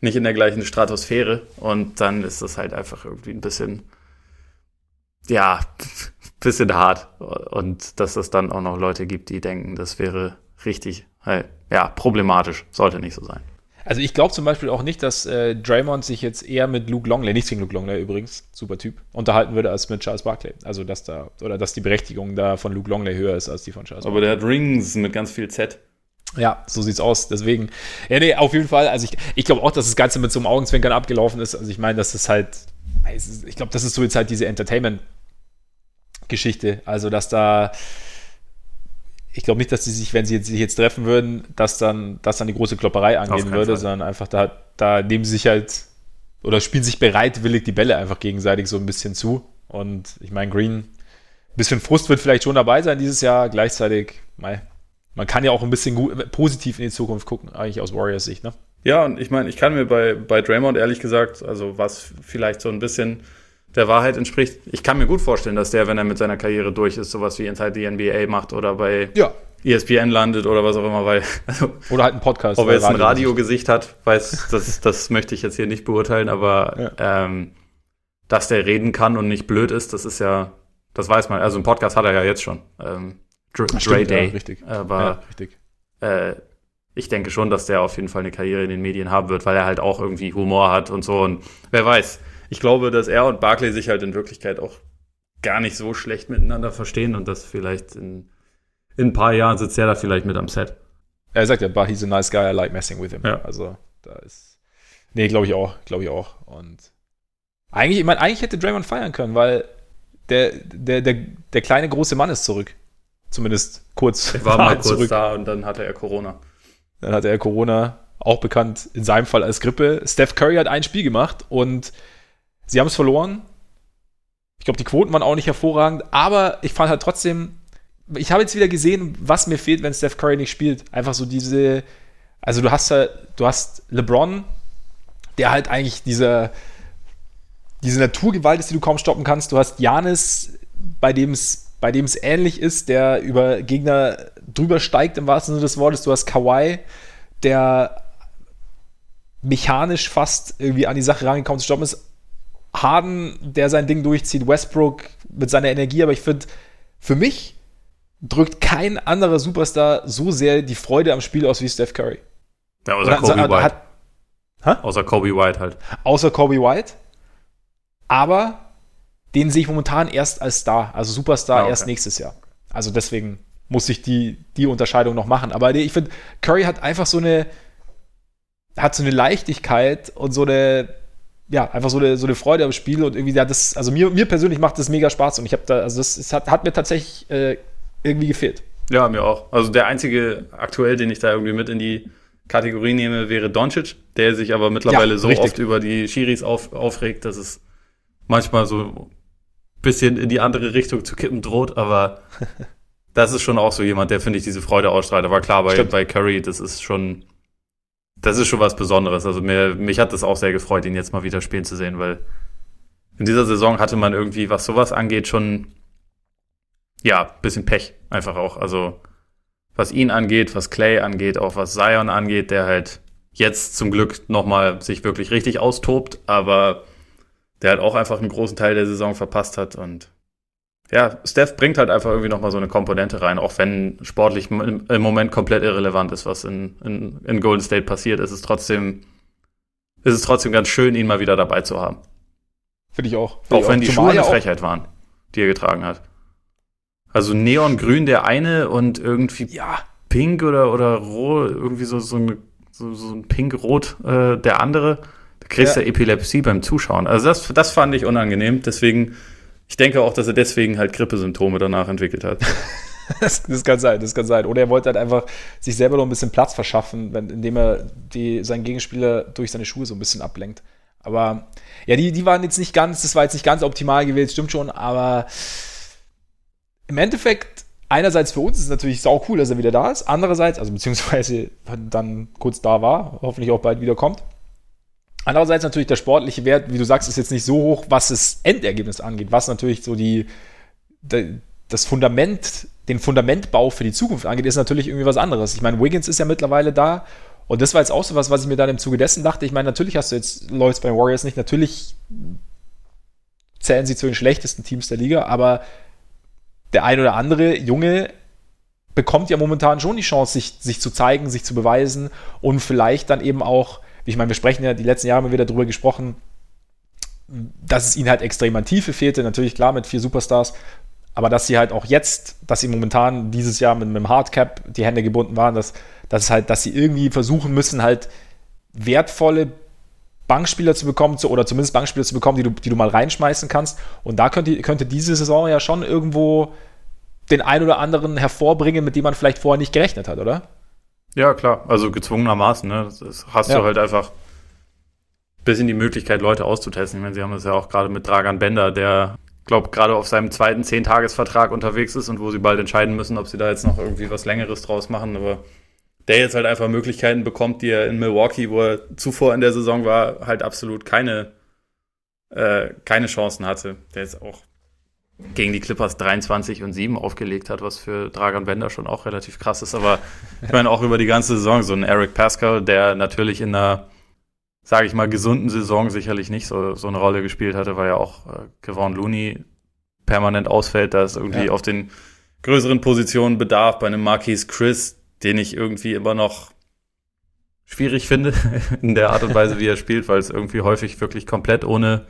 nicht in der gleichen Stratosphäre. Und dann ist das halt einfach irgendwie ein bisschen, ja, bisschen hart. Und dass es dann auch noch Leute gibt, die denken, das wäre richtig, ja, problematisch. Sollte nicht so sein. Also ich glaube zum Beispiel auch nicht, dass äh, Draymond sich jetzt eher mit Luke Longley, nicht gegen Luke Longley übrigens, super Typ, unterhalten würde als mit Charles Barkley. Also dass da, oder dass die Berechtigung da von Luke Longley höher ist als die von Charles Aber Barkley. der hat Rings mit ganz viel Z. Ja, so sieht's aus. Deswegen, ja, nee, auf jeden Fall. Also ich, ich glaube auch, dass das Ganze mit so einem Augenzwinkern abgelaufen ist. Also ich meine, dass das halt, ich glaube, das ist so jetzt halt diese Entertainment-Geschichte. Also dass da, ich glaube nicht, dass sie sich, wenn sie jetzt, sich jetzt treffen würden, dass dann, dass dann die große Klopperei angehen würde, Fall. sondern einfach da, da nehmen sie sich halt oder spielen sich bereitwillig die Bälle einfach gegenseitig so ein bisschen zu. Und ich meine, Green, ein bisschen Frust wird vielleicht schon dabei sein dieses Jahr. Gleichzeitig, mei, man kann ja auch ein bisschen gut, positiv in die Zukunft gucken, eigentlich aus Warriors Sicht, ne? Ja, und ich meine, ich kann mir bei, bei Draymond ehrlich gesagt, also was vielleicht so ein bisschen der Wahrheit entspricht. Ich kann mir gut vorstellen, dass der, wenn er mit seiner Karriere durch ist, sowas wie Inside the NBA macht oder bei ja. ESPN landet oder was auch immer, weil. Also, oder halt ein Podcast. Ob er jetzt ein Radiogesicht hat, weiß, das, das möchte ich jetzt hier nicht beurteilen, aber ja. ähm, dass der reden kann und nicht blöd ist, das ist ja, das weiß man. Also ein Podcast hat er ja jetzt schon. Ähm, Dre, Dre Day. Ja, richtig. Aber ja, richtig. Äh, ich denke schon, dass der auf jeden Fall eine Karriere in den Medien haben wird, weil er halt auch irgendwie Humor hat und so. Und wer weiß, ich glaube, dass er und Barclay sich halt in Wirklichkeit auch gar nicht so schlecht miteinander verstehen und dass vielleicht in, in ein paar Jahren sitzt er da vielleicht mit am Set. Er sagt ja, but he's a nice guy, I like messing with him. Ja. Also, da ist. Nee, glaube ich auch, glaube ich auch. Und eigentlich, ich meine, eigentlich hätte Draymond feiern können, weil der, der, der, der kleine große Mann ist zurück. Zumindest kurz. Er war mal kurz zurück. da und dann hatte er Corona. Dann hatte er Corona, auch bekannt in seinem Fall als Grippe. Steph Curry hat ein Spiel gemacht und Sie haben es verloren. Ich glaube, die Quoten waren auch nicht hervorragend, aber ich fand halt trotzdem, ich habe jetzt wieder gesehen, was mir fehlt, wenn Steph Curry nicht spielt. Einfach so diese, also du hast halt, du hast LeBron, der halt eigentlich dieser, diese Naturgewalt ist, die du kaum stoppen kannst. Du hast Janis, bei dem es bei dem es ähnlich ist, der über Gegner drüber steigt im wahrsten Sinne des Wortes. Du hast Kawhi, der mechanisch fast irgendwie an die Sache rangekommen zu stoppen ist. Harden, der sein Ding durchzieht, Westbrook mit seiner Energie, aber ich finde, für mich drückt kein anderer Superstar so sehr die Freude am Spiel aus wie Steph Curry. Ja, außer Kobe White. Hat, außer Kobe White halt. Außer Kobe White. Aber den sehe ich momentan erst als Star, also Superstar ah, okay. erst nächstes Jahr. Also deswegen muss ich die, die Unterscheidung noch machen. Aber ich finde, Curry hat einfach so eine, hat so eine Leichtigkeit und so eine, ja, einfach so eine, so eine Freude am Spiel und irgendwie, ja, das, also mir, mir persönlich macht das mega Spaß und ich habe da, also das, das hat, hat, mir tatsächlich äh, irgendwie gefehlt. Ja, mir auch. Also der einzige aktuell, den ich da irgendwie mit in die Kategorie nehme, wäre Doncic, der sich aber mittlerweile ja, so richtig. oft über die Schiris auf, aufregt, dass es manchmal so ein bisschen in die andere Richtung zu kippen droht, aber das ist schon auch so jemand, der, finde ich, diese Freude ausstrahlt. Aber klar, bei, bei Curry, das ist schon, das ist schon was Besonderes. Also mir, mich hat das auch sehr gefreut, ihn jetzt mal wieder spielen zu sehen, weil in dieser Saison hatte man irgendwie, was sowas angeht, schon ja, bisschen Pech einfach auch. Also was ihn angeht, was Clay angeht, auch was Zion angeht, der halt jetzt zum Glück nochmal sich wirklich richtig austobt, aber der halt auch einfach einen großen Teil der Saison verpasst hat und ja, Steph bringt halt einfach irgendwie nochmal so eine Komponente rein, auch wenn sportlich im, Moment komplett irrelevant ist, was in, in, in Golden State passiert, ist es trotzdem, ist es trotzdem ganz schön, ihn mal wieder dabei zu haben. Finde ich auch. Find auch ich wenn auch. die Schuhe eine Frechheit waren, die er getragen hat. Also neongrün der eine und irgendwie ja. pink oder, oder rot, irgendwie so, so, ein, so, so ein pink-rot äh, der andere. Da kriegst du ja. Epilepsie beim Zuschauen. Also das, das fand ich unangenehm, deswegen ich denke auch, dass er deswegen halt Grippesymptome danach entwickelt hat. das, das, kann sein, das kann sein. Oder er wollte halt einfach sich selber noch ein bisschen Platz verschaffen, wenn, indem er die, seinen Gegenspieler durch seine Schuhe so ein bisschen ablenkt. Aber ja, die, die waren jetzt nicht ganz, das war jetzt nicht ganz optimal gewählt, stimmt schon, aber im Endeffekt, einerseits für uns ist es natürlich sau cool, dass er wieder da ist, andererseits, also beziehungsweise dann kurz da war, hoffentlich auch bald wieder kommt. Andererseits natürlich der sportliche Wert, wie du sagst, ist jetzt nicht so hoch, was das Endergebnis angeht, was natürlich so die, das Fundament, den Fundamentbau für die Zukunft angeht, ist natürlich irgendwie was anderes. Ich meine, Wiggins ist ja mittlerweile da und das war jetzt auch so was, was ich mir dann im Zuge dessen dachte. Ich meine, natürlich hast du jetzt Leute bei Warriors nicht, natürlich zählen sie zu den schlechtesten Teams der Liga, aber der ein oder andere Junge bekommt ja momentan schon die Chance, sich, sich zu zeigen, sich zu beweisen und vielleicht dann eben auch, ich meine, wir sprechen ja die letzten Jahre immer wieder darüber gesprochen, dass es ihnen halt extrem an Tiefe fehlte, natürlich klar mit vier Superstars, aber dass sie halt auch jetzt, dass sie momentan dieses Jahr mit, mit dem Hardcap die Hände gebunden waren, dass, dass halt, dass sie irgendwie versuchen müssen, halt wertvolle Bankspieler zu bekommen, zu, oder zumindest Bankspieler zu bekommen, die du, die du mal reinschmeißen kannst. Und da könnte, könnte diese Saison ja schon irgendwo den ein oder anderen hervorbringen, mit dem man vielleicht vorher nicht gerechnet hat, oder? Ja, klar. Also gezwungenermaßen. Ne? Das hast ja. du halt einfach bisschen die Möglichkeit, Leute auszutesten. Ich meine, sie haben das ja auch gerade mit Dragan Bender, der, glaube gerade auf seinem zweiten Zehntagesvertrag unterwegs ist und wo sie bald entscheiden müssen, ob sie da jetzt noch irgendwie was Längeres draus machen. Aber der jetzt halt einfach Möglichkeiten bekommt, die er in Milwaukee, wo er zuvor in der Saison war, halt absolut keine, äh, keine Chancen hatte. Der jetzt auch gegen die Clippers 23 und 7 aufgelegt hat, was für Dragan Bender schon auch relativ krass ist. Aber ich meine auch über die ganze Saison so ein Eric Pascal, der natürlich in einer sage ich mal, gesunden Saison sicherlich nicht so, so eine Rolle gespielt hatte, weil ja auch äh, Kevon Looney permanent ausfällt, da ist irgendwie ja. auf den größeren Positionen Bedarf bei einem Marquis Chris, den ich irgendwie immer noch schwierig finde in der Art und Weise, wie er spielt, weil es irgendwie häufig wirklich komplett ohne,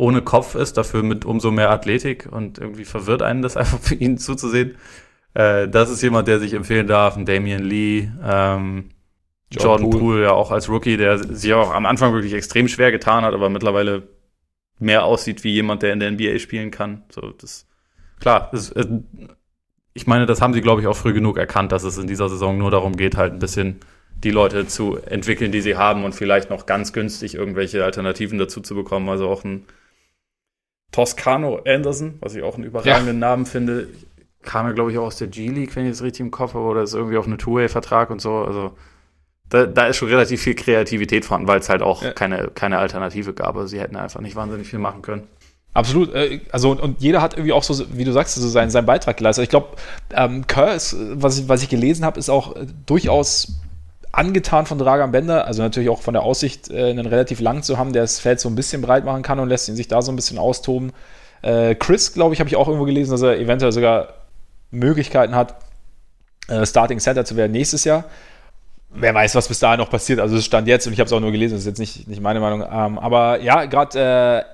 ohne Kopf ist, dafür mit umso mehr Athletik und irgendwie verwirrt einen das einfach für ihn zuzusehen. Äh, das ist jemand, der sich empfehlen darf, ein Damian Lee, ähm, Jordan, Jordan Poole. Ja auch als Rookie, der sich auch am Anfang wirklich extrem schwer getan hat, aber mittlerweile mehr aussieht wie jemand, der in der NBA spielen kann. So, das, klar, das, äh, ich meine, das haben sie, glaube ich, auch früh genug erkannt, dass es in dieser Saison nur darum geht, halt ein bisschen die Leute zu entwickeln, die sie haben und vielleicht noch ganz günstig irgendwelche Alternativen dazu zu bekommen. Also auch ein Toscano Anderson, was ich auch einen überragenden ja. Namen finde, kam ja, glaube ich, auch aus der G-League, wenn ich es richtig im Kopf habe, oder ist irgendwie auf einem Two-Way-Vertrag und so. Also da, da ist schon relativ viel Kreativität vorhanden, weil es halt auch ja. keine, keine Alternative gab. Also sie hätten einfach nicht wahnsinnig viel machen können. Absolut. Äh, also und jeder hat irgendwie auch so, wie du sagst, so seinen, seinen Beitrag geleistet. Ich glaube, ähm, Kerr ist, was ich, was ich gelesen habe, ist auch äh, durchaus angetan von Dragan Bender, also natürlich auch von der Aussicht, äh, einen relativ lang zu haben, der das Feld so ein bisschen breit machen kann und lässt ihn sich da so ein bisschen austoben. Äh, Chris, glaube ich, habe ich auch irgendwo gelesen, dass er eventuell sogar Möglichkeiten hat, äh, Starting Center zu werden nächstes Jahr wer weiß, was bis dahin noch passiert. Also es stand jetzt und ich habe es auch nur gelesen, das ist jetzt nicht, nicht meine Meinung. Ähm, aber ja, gerade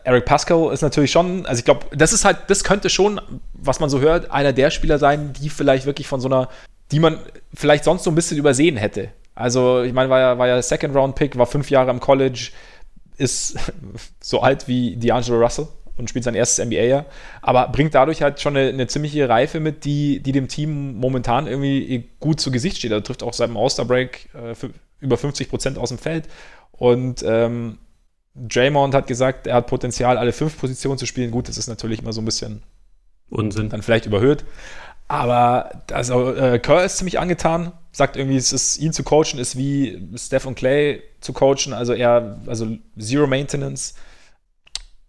äh, Eric Pascal ist natürlich schon, also ich glaube, das ist halt, das könnte schon, was man so hört, einer der Spieler sein, die vielleicht wirklich von so einer, die man vielleicht sonst so ein bisschen übersehen hätte. Also ich meine, war ja, war ja Second Round Pick, war fünf Jahre am College, ist so alt wie D'Angelo Russell und spielt sein erstes NBA-Jahr, aber bringt dadurch halt schon eine, eine, ziemliche Reife mit, die, die dem Team momentan irgendwie gut zu Gesicht steht. Er trifft auch seinem All-Star-Break äh, über 50 Prozent aus dem Feld und ähm, Draymond hat gesagt, er hat Potenzial, alle fünf Positionen zu spielen. Gut, das ist natürlich immer so ein bisschen Unsinn. Dann vielleicht überhöht. Aber also, äh, Kerr ist ziemlich angetan, sagt irgendwie, es ist, ihn zu coachen ist wie Steph und Clay zu coachen, also eher, also Zero Maintenance,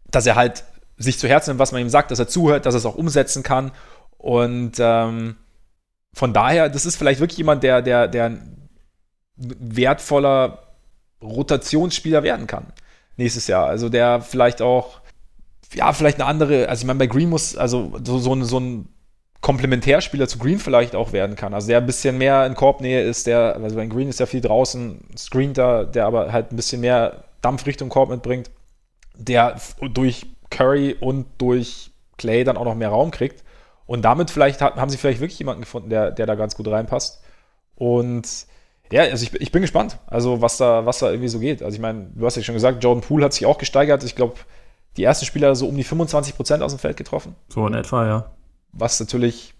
dass er halt sich zu Herzen nimmt, was man ihm sagt, dass er zuhört, dass er es auch umsetzen kann. Und ähm, von daher, das ist vielleicht wirklich jemand, der, der, der ein wertvoller Rotationsspieler werden kann nächstes Jahr. Also der vielleicht auch, ja, vielleicht eine andere, also ich meine, bei Green muss, also so, so, ein, so ein Komplementärspieler zu Green vielleicht auch werden kann. Also der ein bisschen mehr in Korbnähe ist, der, also bei Green ist ja viel draußen, screent da, der aber halt ein bisschen mehr Dampf Richtung Korb mitbringt, der durch Curry und durch Clay dann auch noch mehr Raum kriegt. Und damit vielleicht haben sie vielleicht wirklich jemanden gefunden, der, der da ganz gut reinpasst. Und ja, also ich, ich bin gespannt, also was da, was da irgendwie so geht. Also ich meine, du hast ja schon gesagt, Jordan Poole hat sich auch gesteigert. Ich glaube, die ersten Spieler so um die 25 Prozent aus dem Feld getroffen. So in etwa, ja. Was natürlich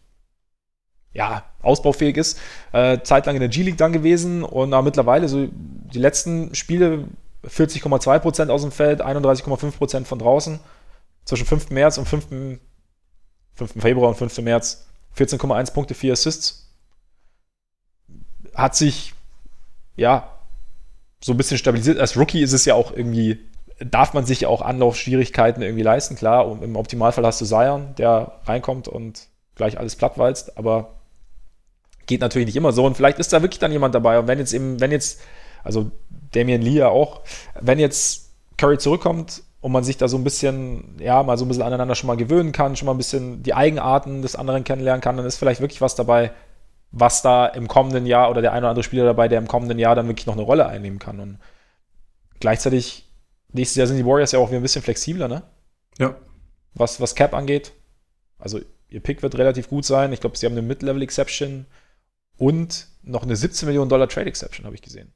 ja, ausbaufähig ist. Äh, zeitlang in der G-League dann gewesen und äh, mittlerweile so die letzten Spiele 40,2 Prozent aus dem Feld, 31,5 Prozent von draußen zwischen 5. März und 5. 5. Februar und 5. März 14,1 Punkte, 4 Assists. Hat sich, ja, so ein bisschen stabilisiert. Als Rookie ist es ja auch irgendwie, darf man sich auch Anlaufschwierigkeiten irgendwie leisten. Klar, und im Optimalfall hast du Zion, der reinkommt und gleich alles plattwalzt, aber geht natürlich nicht immer so. Und vielleicht ist da wirklich dann jemand dabei. Und wenn jetzt eben, wenn jetzt, also Damian Lee ja auch, wenn jetzt Curry zurückkommt, und man sich da so ein bisschen, ja, mal so ein bisschen aneinander schon mal gewöhnen kann, schon mal ein bisschen die Eigenarten des anderen kennenlernen kann, dann ist vielleicht wirklich was dabei, was da im kommenden Jahr oder der ein oder andere Spieler dabei, der im kommenden Jahr dann wirklich noch eine Rolle einnehmen kann. Und gleichzeitig, nächstes Jahr sind die Warriors ja auch wieder ein bisschen flexibler, ne? Ja. Was, was Cap angeht. Also, ihr Pick wird relativ gut sein. Ich glaube, sie haben eine Mid-Level-Exception und noch eine 17 Millionen Dollar Trade-Exception, habe ich gesehen.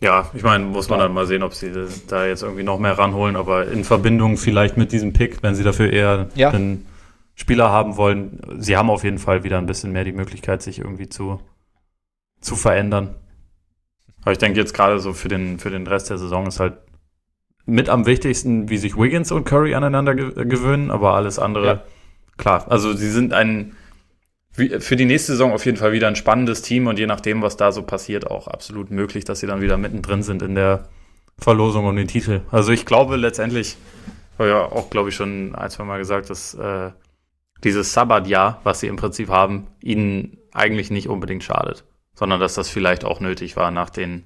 Ja, ich meine, muss man dann mal sehen, ob sie da jetzt irgendwie noch mehr ranholen, aber in Verbindung vielleicht mit diesem Pick, wenn sie dafür eher Ja. einen Spieler haben wollen, sie haben auf jeden Fall wieder ein bisschen mehr die Möglichkeit, sich irgendwie zu, zu verändern. Aber ich denke jetzt gerade so für den, für den Rest der Saison ist halt mit am wichtigsten, wie sich Wiggins und Curry aneinander ge gewöhnen, aber alles andere, Ja. klar. Also sie sind ein, für die nächste Saison auf jeden Fall wieder ein spannendes Team und je nachdem, was da so passiert, auch absolut möglich, dass sie dann wieder mittendrin sind in der Verlosung um den Titel. Also ich glaube letztendlich, habe ja auch, glaube ich, schon ein, zwei Mal gesagt, dass äh, dieses Sabbatjahr, was sie im Prinzip haben, ihnen eigentlich nicht unbedingt schadet, sondern dass das vielleicht auch nötig war nach den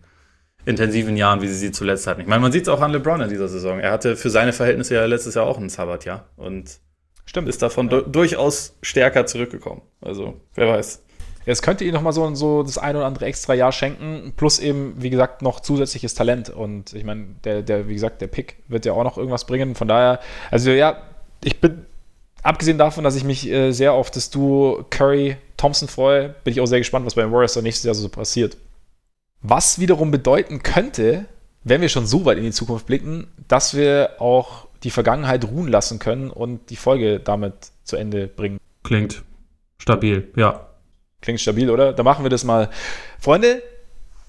intensiven Jahren, wie sie sie zuletzt hatten. Ich meine, man sieht es auch an LeBron in dieser Saison. Er hatte für seine Verhältnisse ja letztes Jahr auch ein Sabbatjahr und Stimmt. ist davon du durchaus stärker zurückgekommen. Also, wer weiß. Es könnte ihnen nochmal so, so das ein oder andere extra Jahr schenken, plus eben, wie gesagt, noch zusätzliches Talent. Und ich meine, der, der, wie gesagt, der Pick wird ja auch noch irgendwas bringen. Von daher, also ja, ich bin, abgesehen davon, dass ich mich äh, sehr auf das Duo Curry-Thompson freue, bin ich auch sehr gespannt, was bei den Warriors nächstes Jahr so passiert. Was wiederum bedeuten könnte, wenn wir schon so weit in die Zukunft blicken, dass wir auch die Vergangenheit ruhen lassen können und die Folge damit zu Ende bringen. Klingt stabil, ja. Klingt stabil, oder? Da machen wir das mal. Freunde,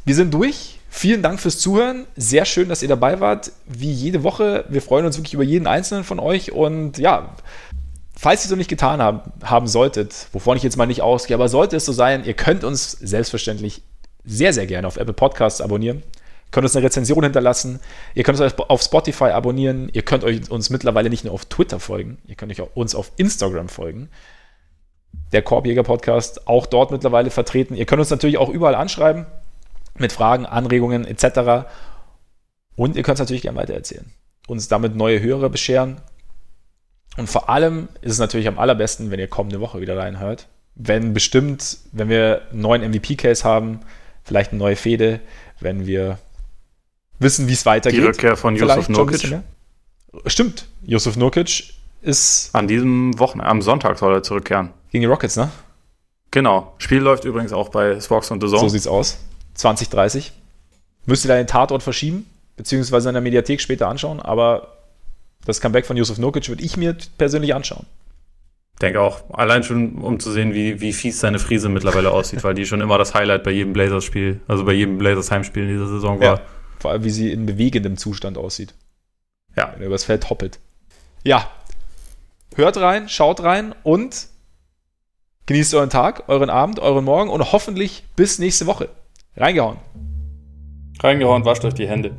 wir sind durch. Vielen Dank fürs Zuhören. Sehr schön, dass ihr dabei wart. Wie jede Woche. Wir freuen uns wirklich über jeden einzelnen von euch. Und ja, falls ihr es noch nicht getan haben, haben solltet, wovon ich jetzt mal nicht ausgehe, aber sollte es so sein, ihr könnt uns selbstverständlich sehr, sehr gerne auf Apple Podcasts abonnieren. Ihr könnt uns eine Rezension hinterlassen. Ihr könnt uns auf Spotify abonnieren. Ihr könnt euch, uns mittlerweile nicht nur auf Twitter folgen. Ihr könnt euch auch uns auf Instagram folgen der Korbjäger Podcast auch dort mittlerweile vertreten. Ihr könnt uns natürlich auch überall anschreiben mit Fragen, Anregungen etc. Und ihr könnt es natürlich gerne weitererzählen. Uns damit neue Hörer bescheren. Und vor allem ist es natürlich am allerbesten, wenn ihr kommende Woche wieder reinhört. Wenn bestimmt, wenn wir einen neuen MVP-Case haben, vielleicht eine neue Fehde, wenn wir wissen, wie es weitergeht. Die Rückkehr von Yusuf ein Nurkic. Stimmt, Yusuf Nurkic ist An diesem Wochenende, am Sonntag soll er zurückkehren. gegen die Rockets, ne? Genau. Spiel läuft übrigens auch bei Spox und The Zone. So sieht's aus. 2030. Müsst ihr da den Tatort verschieben, beziehungsweise in der Mediathek später anschauen, aber das Comeback von Yusuf Nurkic würde ich mir persönlich anschauen. Denke auch, allein schon, um zu sehen, wie, wie fies seine Frise mittlerweile aussieht, weil die schon immer das Highlight bei jedem Blazers-Spiel, also bei jedem Blazers-Heimspiel in dieser Saison war. Vor allem, wie sie in bewegendem Zustand aussieht. Ja. Wenn er übers Feld hoppelt. Ja. Hört rein, schaut rein und genießt euren Tag, euren Abend, euren Morgen und hoffentlich bis nächste Woche. Reingehauen. Reingehauen, wascht euch die Hände.